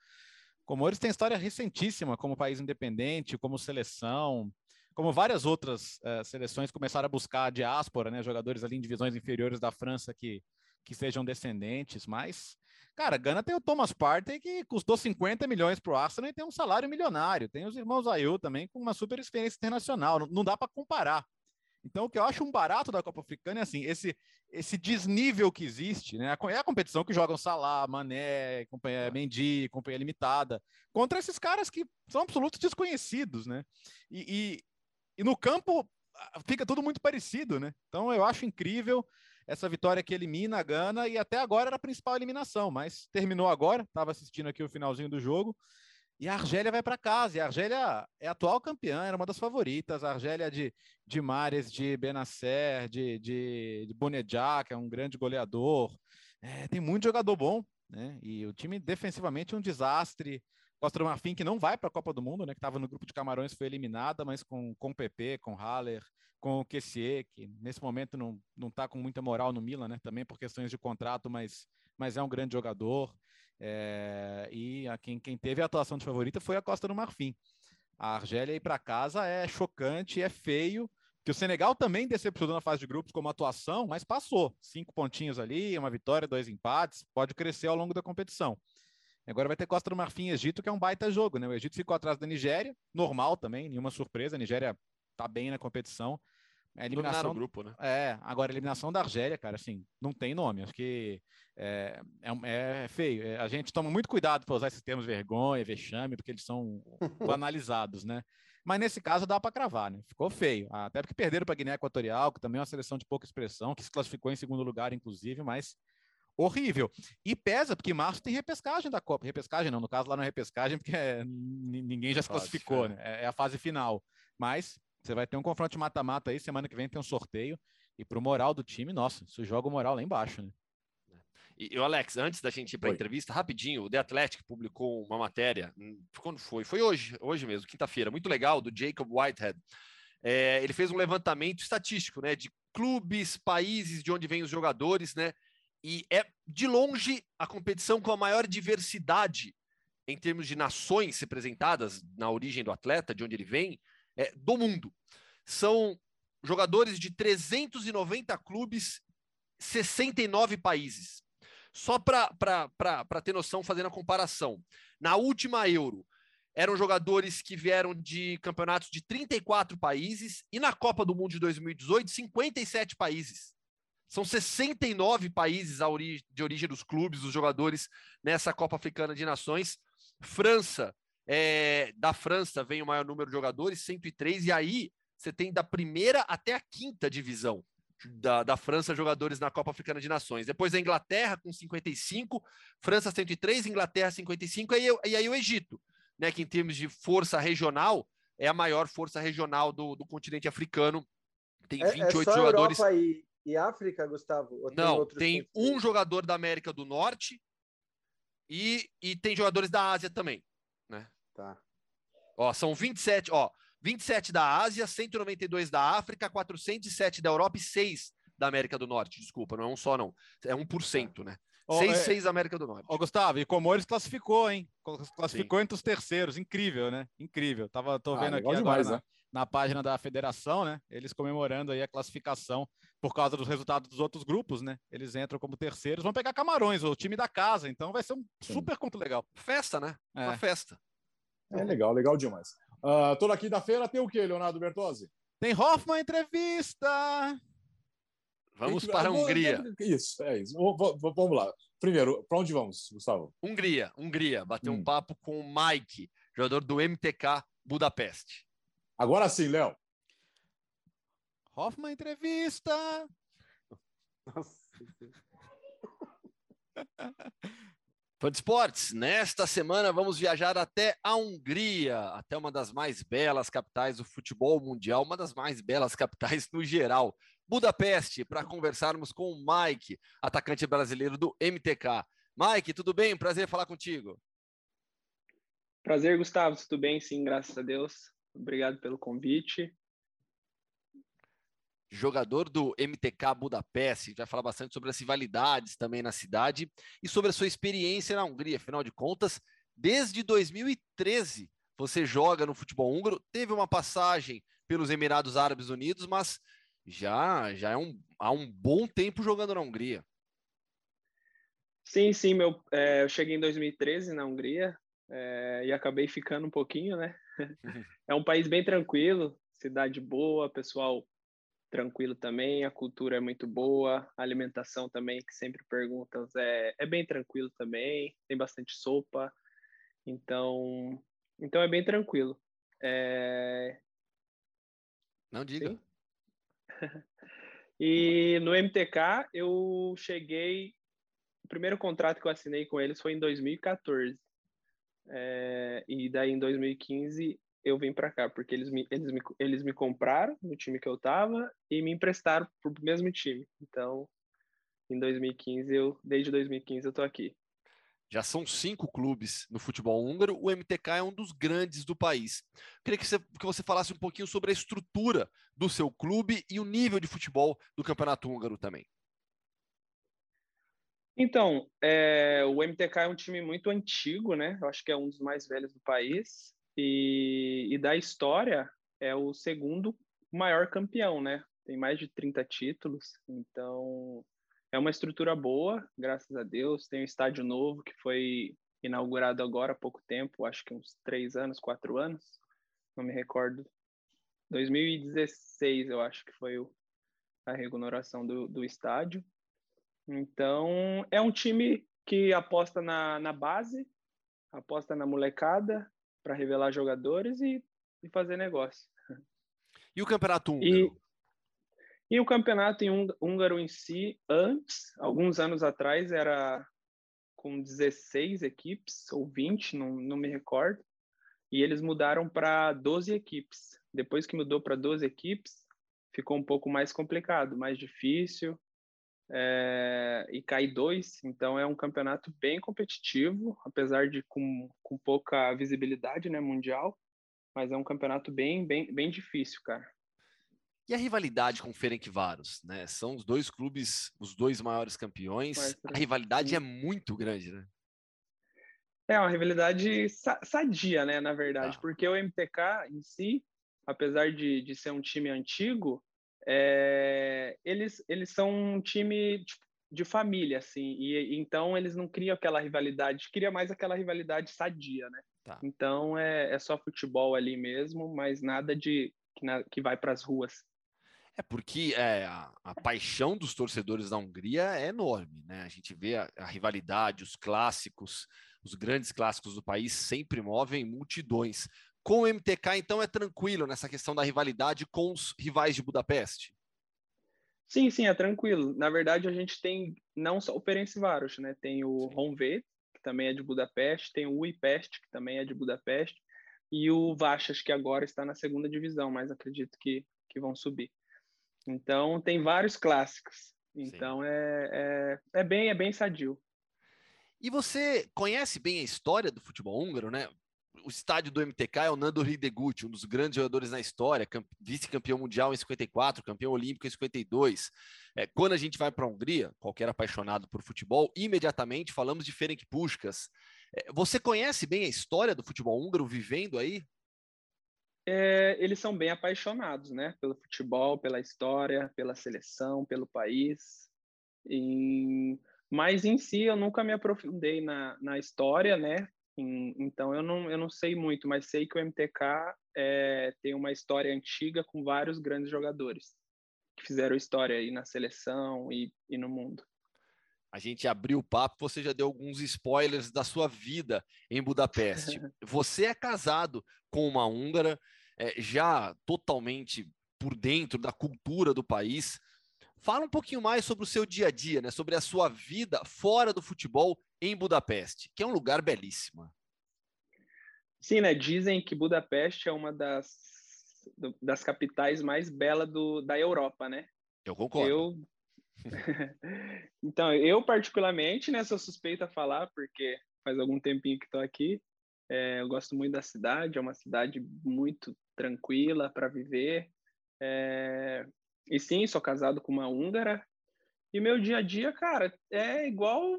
Speaker 2: Comores tem história recentíssima como país independente, como seleção, como várias outras uh, seleções começaram a buscar a diáspora, né? Jogadores ali em divisões inferiores da França que, que sejam descendentes, mas Cara, Gana tem o Thomas Partey, que custou 50 milhões para o Arsenal e tem um salário milionário. Tem os irmãos Ayu também, com uma super experiência internacional. Não, não dá para comparar. Então, o que eu acho um barato da Copa Africana é assim, esse, esse desnível que existe, né? É a competição que jogam Salah, Mané, companhia Mendy, companhia limitada, contra esses caras que são absolutos desconhecidos, né? E, e, e no campo fica tudo muito parecido, né? Então eu acho incrível essa vitória que elimina a Gana e até agora era a principal eliminação, mas terminou agora, estava assistindo aqui o finalzinho do jogo. E a Argélia vai para casa. E a Argélia é atual campeã, era uma das favoritas. A Argélia de, de Mares, de Benacer, de, de, de Bonedjá, que é um grande goleador. É, tem muito jogador bom, né? E o time defensivamente é um desastre. Costa do Marfim, que não vai para a Copa do Mundo, né? Que estava no grupo de Camarões, foi eliminada, mas com, com o PP, com Haller, com o Kessier, que nesse momento não, não está com muita moral no Milan, né? Também por questões de contrato, mas, mas é um grande jogador. É, e a quem, quem teve a atuação de favorita foi a Costa do Marfim. A Argélia ir para casa é chocante, é feio, que o Senegal também decepcionou na fase de grupos como atuação, mas passou. Cinco pontinhos ali, uma vitória, dois empates, pode crescer ao longo da competição. Agora vai ter Costa do Marfim e Egito, que é um baita jogo, né? O Egito ficou atrás da Nigéria, normal também, nenhuma surpresa. A Nigéria tá bem na competição.
Speaker 4: A eliminação do grupo, né?
Speaker 2: É, agora a eliminação da Argélia, cara, assim, não tem nome. Acho que é, é, é feio. É, a gente toma muito cuidado para usar esses termos vergonha, vexame, porque eles são banalizados, né? Mas nesse caso dá para cravar, né? Ficou feio. Até porque perderam para Guiné Equatorial, que também é uma seleção de pouca expressão, que se classificou em segundo lugar, inclusive, mas horrível. E pesa, porque março tem repescagem da Copa. Repescagem não, no caso lá não é repescagem, porque é, ninguém já se classificou, é. né? É, é a fase final. Mas você vai ter um confronto de mata-mata aí, semana que vem tem um sorteio. E pro moral do time, nossa, isso joga o moral lá embaixo, né?
Speaker 4: E, e Alex, antes da gente ir para a entrevista, rapidinho, o The Athletic publicou uma matéria. Hum, quando foi? Foi hoje, hoje mesmo, quinta-feira, muito legal, do Jacob Whitehead. É, ele fez um levantamento estatístico, né, de clubes, países de onde vêm os jogadores, né? E é de longe a competição com a maior diversidade em termos de nações representadas na origem do atleta, de onde ele vem, é, do mundo. São jogadores de 390 clubes, 69 países. Só para ter noção, fazendo a comparação. Na última Euro, eram jogadores que vieram de campeonatos de 34 países e na Copa do Mundo de 2018, 57 países. São 69 países de origem dos clubes, dos jogadores nessa Copa Africana de Nações. França, é, da França vem o maior número de jogadores, 103, e aí você tem da primeira até a quinta divisão da, da França jogadores na Copa Africana de Nações. Depois a Inglaterra com 55, França 103, Inglaterra 55, e aí, e aí o Egito, né, que em termos de força regional é a maior força regional do, do continente africano. Tem 28 é, é jogadores.
Speaker 3: Europa e, e África, Gustavo?
Speaker 4: Não, tem, tem um jogador da América do Norte e, e tem jogadores da Ásia também.
Speaker 3: Tá.
Speaker 4: Ó, são 27, ó, 27 da Ásia, 192 da África, 407 da Europa e 6 da América do Norte. Desculpa, não é um só, não. É 1%, tá. né? Oh, 6, é... 6 da América do Norte.
Speaker 2: Ó, Gustavo, e Comores classificou, hein? Classificou Sim. entre os terceiros. Incrível, né? Incrível. Tava, tô ah, vendo aqui demais, agora né? Na, na, página da federação, né? Eles comemorando aí a classificação por causa dos resultados dos outros grupos, né? Eles entram como terceiros, vão pegar Camarões, o time da casa. Então vai ser um Sim. super conto legal.
Speaker 4: Festa, né? É. Uma festa.
Speaker 1: É legal, legal demais. Uh, toda quinta-feira tem o que, Leonardo Bertozzi?
Speaker 2: Tem Hoffman entrevista.
Speaker 4: Vamos que... para a Hungria.
Speaker 1: Isso, é isso. Vamos lá. Primeiro, para onde vamos, Gustavo?
Speaker 4: Hungria, Hungria. Bater hum. um papo com o Mike, jogador do MTK Budapeste.
Speaker 1: Agora sim, Léo.
Speaker 2: Hoffman entrevista. Nossa.
Speaker 4: Fã de esportes, nesta semana vamos viajar até a Hungria, até uma das mais belas capitais do futebol mundial, uma das mais belas capitais no geral, Budapeste, para conversarmos com o Mike, atacante brasileiro do MTK. Mike, tudo bem? Prazer falar contigo.
Speaker 5: Prazer, Gustavo, tudo bem? Sim, graças a Deus. Obrigado pelo convite
Speaker 4: jogador do MTK Budapeste, vai falar bastante sobre as rivalidades também na cidade e sobre a sua experiência na Hungria. Afinal de contas, desde 2013 você joga no futebol húngaro, teve uma passagem pelos Emirados Árabes Unidos, mas já já é um, há um bom tempo jogando na Hungria.
Speaker 5: Sim, sim, meu, é, eu cheguei em 2013 na Hungria é, e acabei ficando um pouquinho, né? é um país bem tranquilo, cidade boa, pessoal tranquilo também, a cultura é muito boa, a alimentação também, que sempre perguntam, é, é bem tranquilo também, tem bastante sopa, então, então é bem tranquilo. É...
Speaker 4: Não diga.
Speaker 5: e no MTK eu cheguei, o primeiro contrato que eu assinei com eles foi em 2014. É, e daí em 2015 eu vim para cá, porque eles me, eles, me, eles me compraram no time que eu tava e me emprestaram pro mesmo time. Então, em 2015, eu, desde 2015 eu tô aqui.
Speaker 4: Já são cinco clubes no futebol húngaro, o MTK é um dos grandes do país. Queria que você, que você falasse um pouquinho sobre a estrutura do seu clube e o nível de futebol do campeonato húngaro também.
Speaker 5: Então, é, o MTK é um time muito antigo, né? Eu acho que é um dos mais velhos do país. E, e da história, é o segundo maior campeão, né? Tem mais de 30 títulos. Então, é uma estrutura boa, graças a Deus. Tem um estádio novo que foi inaugurado agora há pouco tempo, acho que uns três anos, quatro anos, não me recordo. 2016, eu acho que foi o, a reinauguração do, do estádio. Então, é um time que aposta na, na base, aposta na molecada para revelar jogadores e, e, fazer negócio.
Speaker 4: E o campeonato húngaro?
Speaker 5: E, e o campeonato em húngaro em si, antes, alguns anos atrás, era com 16 equipes ou 20, não, não me recordo. E eles mudaram para 12 equipes. Depois que mudou para 12 equipes, ficou um pouco mais complicado, mais difícil é, e cai dois, então é um campeonato bem competitivo, apesar de com, com pouca visibilidade né, mundial, mas é um campeonato bem, bem, bem difícil, cara.
Speaker 4: E a rivalidade com o Ferencváros, né? São os dois clubes, os dois maiores campeões. Mas, a rivalidade sim. é muito grande, né?
Speaker 5: É uma rivalidade sadia, né? Na verdade, ah. porque o MTK em si, apesar de, de ser um time antigo, é, eles, eles são um time tipo, de família, assim, e então eles não criam aquela rivalidade, cria mais aquela rivalidade sadia, né? Tá. Então é, é só futebol ali mesmo, mas nada de que, na, que vai para as ruas.
Speaker 4: É porque é, a, a, paixão dos torcedores da Hungria é enorme, né? A gente vê a, a, rivalidade, os clássicos, os grandes clássicos do país sempre movem multidões. Com o MTK, então, é tranquilo nessa questão da rivalidade com os rivais de Budapeste?
Speaker 5: Sim, sim, é tranquilo. Na verdade, a gente tem não só o Ferencváros, né? Tem o Honvéd, que também é de Budapeste, tem o Uipest, que também é de Budapeste, e o Vachas, que agora está na segunda divisão, mas acredito que, que vão subir. Então, tem vários clássicos. Então, é, é, é, bem, é bem sadio.
Speaker 4: E você conhece bem a história do futebol húngaro, né? O estádio do MTK é o Nando Hideguchi, um dos grandes jogadores na história, vice-campeão mundial em 54, campeão olímpico em 52. É, quando a gente vai para a Hungria, qualquer apaixonado por futebol, imediatamente falamos de Ferenc Puskas. É, você conhece bem a história do futebol húngaro vivendo aí?
Speaker 5: É, eles são bem apaixonados, né? Pelo futebol, pela história, pela seleção, pelo país. E... Mas em si eu nunca me aprofundei na, na história, né? Então eu não, eu não sei muito, mas sei que o MTK é, tem uma história antiga com vários grandes jogadores que fizeram história aí na seleção e, e no mundo.
Speaker 4: A gente abriu o papo, você já deu alguns spoilers da sua vida em Budapeste. você é casado com uma húngara, é, já totalmente por dentro da cultura do país. Fala um pouquinho mais sobre o seu dia a dia, né? sobre a sua vida fora do futebol em Budapeste, que é um lugar belíssimo.
Speaker 5: Sim, né? Dizem que Budapeste é uma das, das capitais mais belas da Europa, né?
Speaker 4: Eu concordo.
Speaker 5: Eu... então, eu particularmente, né, sou suspeita a falar, porque faz algum tempinho que estou aqui. É, eu gosto muito da cidade, é uma cidade muito tranquila para viver. É... E sim, sou casado com uma húngara. E meu dia a dia, cara, é igual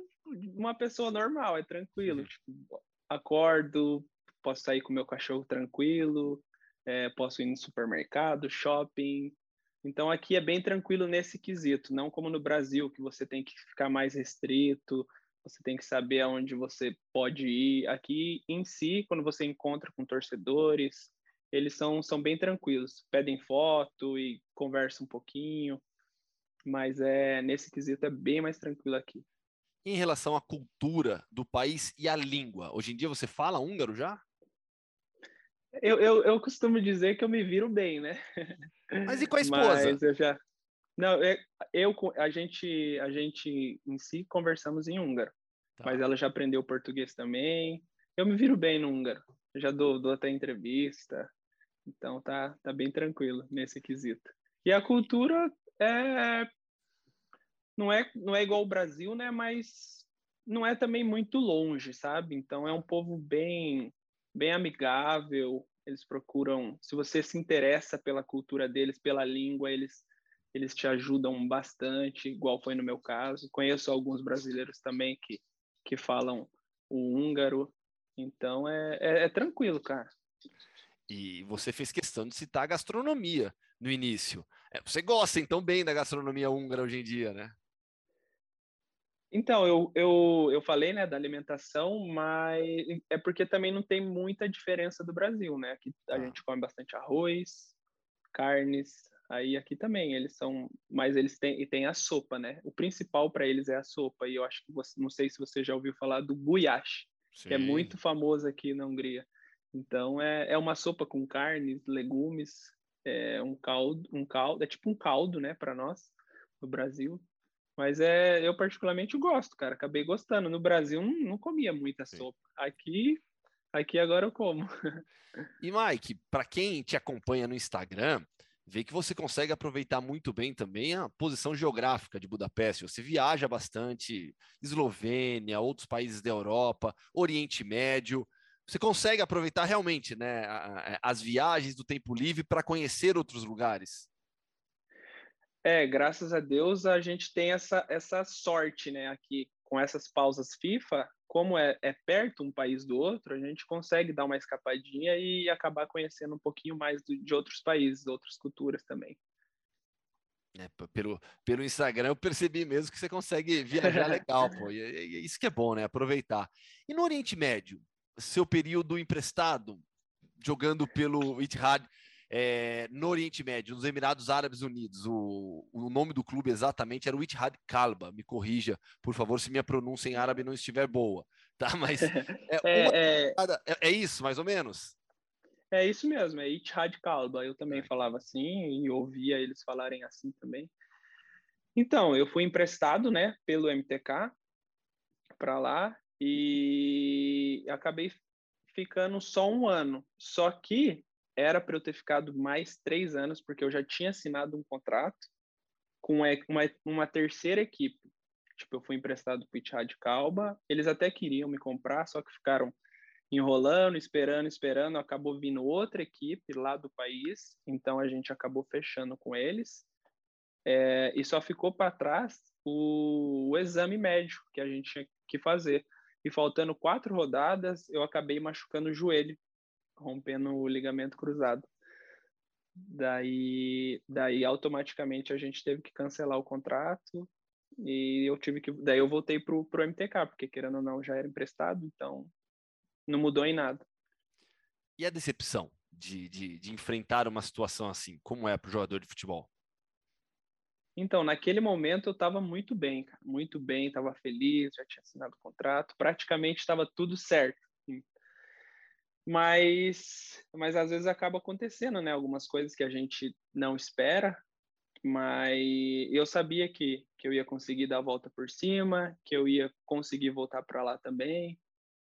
Speaker 5: uma pessoa normal, é tranquilo. Uhum. Tipo, acordo, posso sair com meu cachorro tranquilo, é, posso ir no supermercado, shopping. Então aqui é bem tranquilo nesse quesito, não como no Brasil, que você tem que ficar mais restrito, você tem que saber aonde você pode ir. Aqui em si, quando você encontra com torcedores, eles são, são bem tranquilos, pedem foto e conversam um pouquinho, mas é nesse quesito é bem mais tranquilo aqui.
Speaker 4: Em relação à cultura do país e à língua, hoje em dia você fala húngaro já?
Speaker 5: Eu, eu, eu costumo dizer que eu me viro bem, né?
Speaker 4: Mas e com a esposa?
Speaker 5: Mas eu já... Não, é, eu, a gente, a gente em si conversamos em húngaro, tá. mas ela já aprendeu português também. Eu me viro bem no húngaro, eu já dou, dou até entrevista, então tá, tá bem tranquilo nesse quesito. E a cultura é não é não é igual o Brasil, né? Mas não é também muito longe, sabe? Então é um povo bem bem amigável. Eles procuram, se você se interessa pela cultura deles, pela língua, eles eles te ajudam bastante, igual foi no meu caso. Conheço alguns brasileiros também que que falam o húngaro, então é, é, é tranquilo, cara.
Speaker 4: E você fez questão de citar a gastronomia no início. É, você gosta então bem da gastronomia húngara hoje em dia, né?
Speaker 5: Então, eu, eu, eu falei né, da alimentação, mas é porque também não tem muita diferença do Brasil, né? Aqui a ah. gente come bastante arroz, carnes, aí aqui também eles são, mas eles têm, e tem a sopa, né? O principal para eles é a sopa, e eu acho que você, não sei se você já ouviu falar do guyash, que é muito famoso aqui na Hungria. Então, é, é uma sopa com carnes, legumes, é um caldo, um caldo, é tipo um caldo, né, para nós, no Brasil, mas é, eu particularmente gosto, cara. Acabei gostando. No Brasil não, não comia muita Sim. sopa. Aqui, aqui agora eu como.
Speaker 4: E Mike, para quem te acompanha no Instagram, vê que você consegue aproveitar muito bem também a posição geográfica de Budapeste. Você viaja bastante, Eslovênia, outros países da Europa, Oriente Médio. Você consegue aproveitar realmente, né, as viagens do tempo livre para conhecer outros lugares.
Speaker 5: É, graças a Deus a gente tem essa, essa sorte, né, aqui com essas pausas FIFA, como é, é perto um país do outro, a gente consegue dar uma escapadinha e acabar conhecendo um pouquinho mais do, de outros países, outras culturas também.
Speaker 4: É, pelo, pelo Instagram eu percebi mesmo que você consegue viajar legal, pô. E, e, isso que é bom, né? Aproveitar. E no Oriente Médio, seu período emprestado, jogando pelo Itihad, é, no Oriente Médio, nos Emirados Árabes Unidos. O, o nome do clube exatamente era o Ittihad Kalba. Me corrija, por favor, se minha pronúncia em árabe não estiver boa. Tá? Mas é, é, uma... é, é isso, mais ou menos?
Speaker 5: É isso mesmo, é Ittihad Kalba. Eu também é. falava assim e ouvia eles falarem assim também. Então, eu fui emprestado, né, pelo MTK para lá e acabei ficando só um ano. Só que era para eu ter ficado mais três anos, porque eu já tinha assinado um contrato com uma, uma terceira equipe. Tipo, eu fui emprestado para o Itihad Calba, eles até queriam me comprar, só que ficaram enrolando, esperando, esperando, acabou vindo outra equipe lá do país, então a gente acabou fechando com eles, é, e só ficou para trás o, o exame médico que a gente tinha que fazer. E faltando quatro rodadas, eu acabei machucando o joelho rompendo o ligamento cruzado. Daí, daí automaticamente a gente teve que cancelar o contrato e eu tive que, daí eu voltei pro pro MTK, porque querendo ou não já era emprestado, então não mudou em nada.
Speaker 4: E a decepção de, de, de enfrentar uma situação assim, como é para o jogador de futebol?
Speaker 5: Então, naquele momento eu estava muito bem, cara, muito bem, estava feliz, já tinha assinado o contrato, praticamente estava tudo certo mas mas às vezes acaba acontecendo, né? Algumas coisas que a gente não espera, mas eu sabia que, que eu ia conseguir dar a volta por cima, que eu ia conseguir voltar para lá também,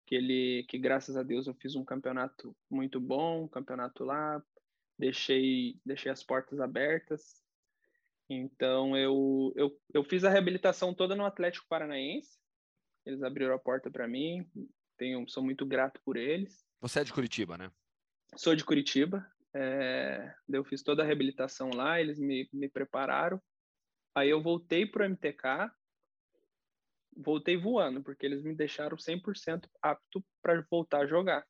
Speaker 5: que ele que graças a Deus eu fiz um campeonato muito bom, um campeonato lá, deixei deixei as portas abertas. Então eu eu, eu fiz a reabilitação toda no Atlético Paranaense. Eles abriram a porta para mim, tenho sou muito grato por eles.
Speaker 4: Você é de Curitiba, né?
Speaker 5: Sou de Curitiba. É, eu fiz toda a reabilitação lá, eles me, me prepararam. Aí eu voltei para o MTK, voltei voando, porque eles me deixaram 100% apto para voltar a jogar.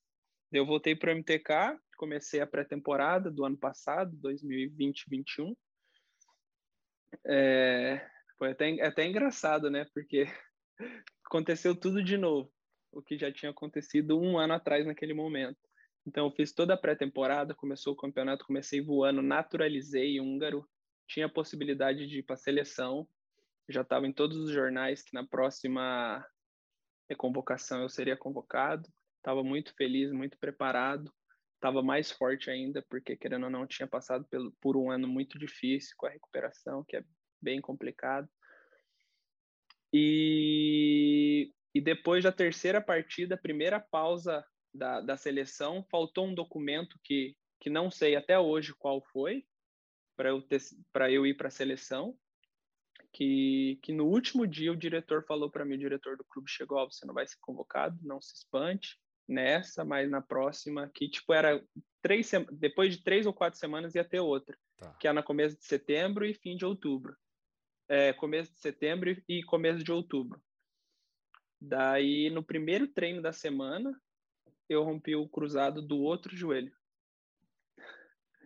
Speaker 5: Eu voltei para o MTK, comecei a pré-temporada do ano passado, 2020-21. É, foi até, até engraçado, né? Porque aconteceu tudo de novo o que já tinha acontecido um ano atrás naquele momento. Então, eu fiz toda a pré-temporada, começou o campeonato, comecei voando, naturalizei húngaro, tinha a possibilidade de ir para a seleção, já estava em todos os jornais que na próxima convocação eu seria convocado, estava muito feliz, muito preparado, estava mais forte ainda, porque querendo ou não, tinha passado pelo, por um ano muito difícil com a recuperação, que é bem complicado. E, e depois da terceira partida, primeira pausa da, da seleção, faltou um documento que, que não sei até hoje qual foi, para eu, eu ir para a seleção, que, que no último dia o diretor falou para mim, o diretor do clube chegou, você não vai ser convocado, não se espante nessa, mas na próxima, que tipo era três depois de três ou quatro semanas ia ter outra, tá. que é no começo de setembro e fim de outubro, é, começo de setembro e começo de outubro. Daí no primeiro treino da semana eu rompi o cruzado do outro joelho.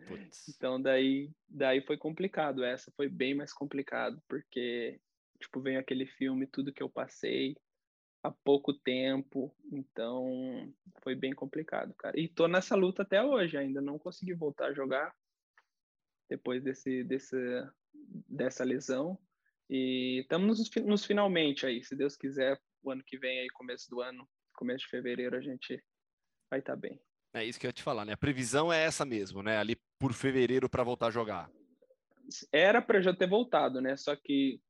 Speaker 5: Putz. Então daí, daí foi complicado. Essa foi bem mais complicado porque tipo vem aquele filme tudo que eu passei há pouco tempo, então foi bem complicado, cara. E tô nessa luta até hoje, ainda não consegui voltar a jogar depois desse, desse dessa lesão. E estamos nos, nos finalmente aí, se Deus quiser, o ano que vem aí começo do ano, começo de fevereiro a gente vai estar tá bem.
Speaker 4: É isso que eu ia te falar, né? A previsão é essa mesmo, né? Ali por fevereiro para voltar a jogar.
Speaker 5: Era para já ter voltado, né? Só que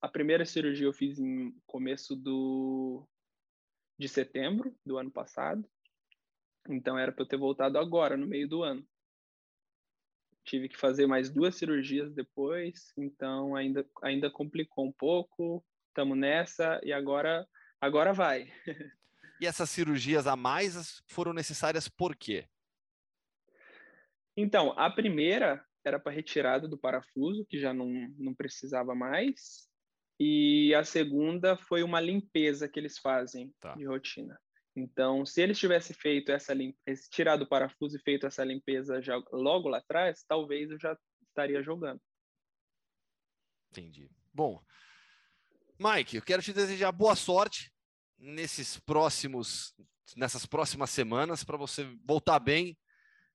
Speaker 5: a primeira cirurgia eu fiz em começo do de setembro do ano passado. Então era para eu ter voltado agora, no meio do ano. Tive que fazer mais duas cirurgias depois, então ainda ainda complicou um pouco. Estamos nessa e agora agora vai.
Speaker 4: E essas cirurgias a mais foram necessárias por quê?
Speaker 5: Então, a primeira era para retirada do parafuso, que já não, não precisava mais. E a segunda foi uma limpeza que eles fazem tá. de rotina. Então, se eles tivessem feito essa limpeza, tirado o parafuso e feito essa limpeza já logo lá atrás, talvez eu já estaria jogando.
Speaker 4: Entendi. Bom, Mike, eu quero te desejar boa sorte nesses próximos, nessas próximas semanas para você voltar bem,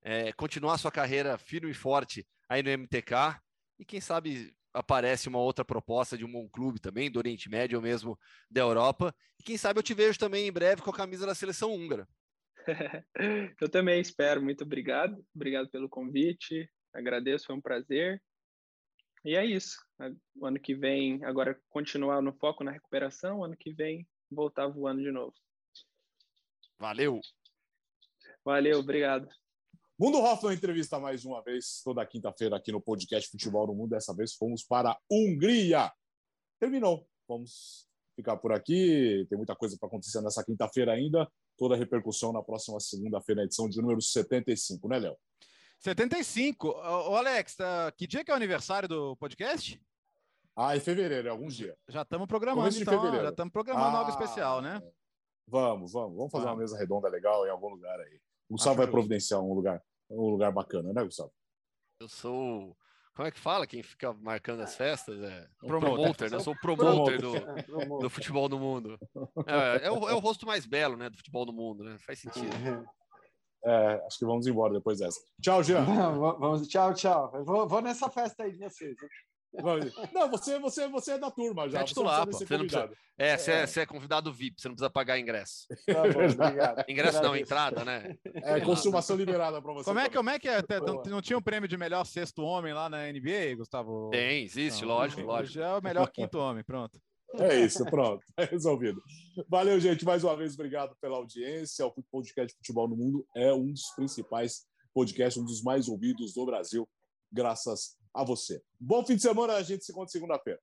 Speaker 4: é, continuar sua carreira firme e forte aí no MTK e quem sabe aparece uma outra proposta de um bom clube também, do Oriente Médio ou mesmo da Europa. E quem sabe eu te vejo também em breve com a camisa da seleção húngara.
Speaker 5: eu também espero. Muito obrigado. Obrigado pelo convite. Agradeço, foi um prazer. E é isso. O ano que vem, agora continuar no foco na recuperação, ano que vem voltar voando de novo.
Speaker 4: Valeu.
Speaker 5: Valeu, obrigado.
Speaker 1: Mundo Hoffman entrevista mais uma vez, toda quinta-feira aqui no podcast Futebol no Mundo. Dessa vez fomos para a Hungria. Terminou. Vamos ficar por aqui. Tem muita coisa para acontecer nessa quinta-feira ainda. Toda a repercussão na próxima segunda-feira, edição de número 75, né, Léo?
Speaker 2: 75. Ô, Alex, tá... que dia que é o aniversário do podcast?
Speaker 1: Ah, em fevereiro, é alguns dias.
Speaker 2: Já estamos programando, então. Já estamos programando ah, algo especial, né?
Speaker 1: Vamos, vamos. Vamos fazer uma mesa redonda legal em algum lugar aí. O Gustavo vai providenciar um lugar, um lugar bacana, né, Gustavo?
Speaker 4: Eu sou. Como é que fala? Quem fica marcando as festas? É promoter, promoter né? Eu sou o promoter, do, do futebol do mundo. É, é, o, é o rosto mais belo, né? Do futebol do mundo, né? Faz sentido.
Speaker 1: É, acho que vamos embora depois dessa. Tchau, Jean.
Speaker 3: vamos, tchau, tchau. Vou, vou nessa festa aí de vocês.
Speaker 1: Não, você, você, você é da turma já.
Speaker 4: É titular, você, você não precisa... É, você é. é, você é convidado VIP, você não precisa pagar ingresso.
Speaker 3: Tá bom, obrigado.
Speaker 4: Ingresso não, entrada, né?
Speaker 1: É, consumação liberada para você.
Speaker 2: Como é, como é que é? Não, não, tinha um prêmio de melhor sexto homem lá na NBA, Gustavo?
Speaker 4: Tem, existe, não, lógico, lógico.
Speaker 2: Já é o melhor quinto homem, pronto.
Speaker 1: É isso, pronto, é resolvido. Valeu, gente, mais uma vez, obrigado pela audiência. O podcast Futebol no Mundo é um dos principais podcasts, um dos mais ouvidos do Brasil, graças a você. Bom fim de semana, a gente se encontra segunda-feira.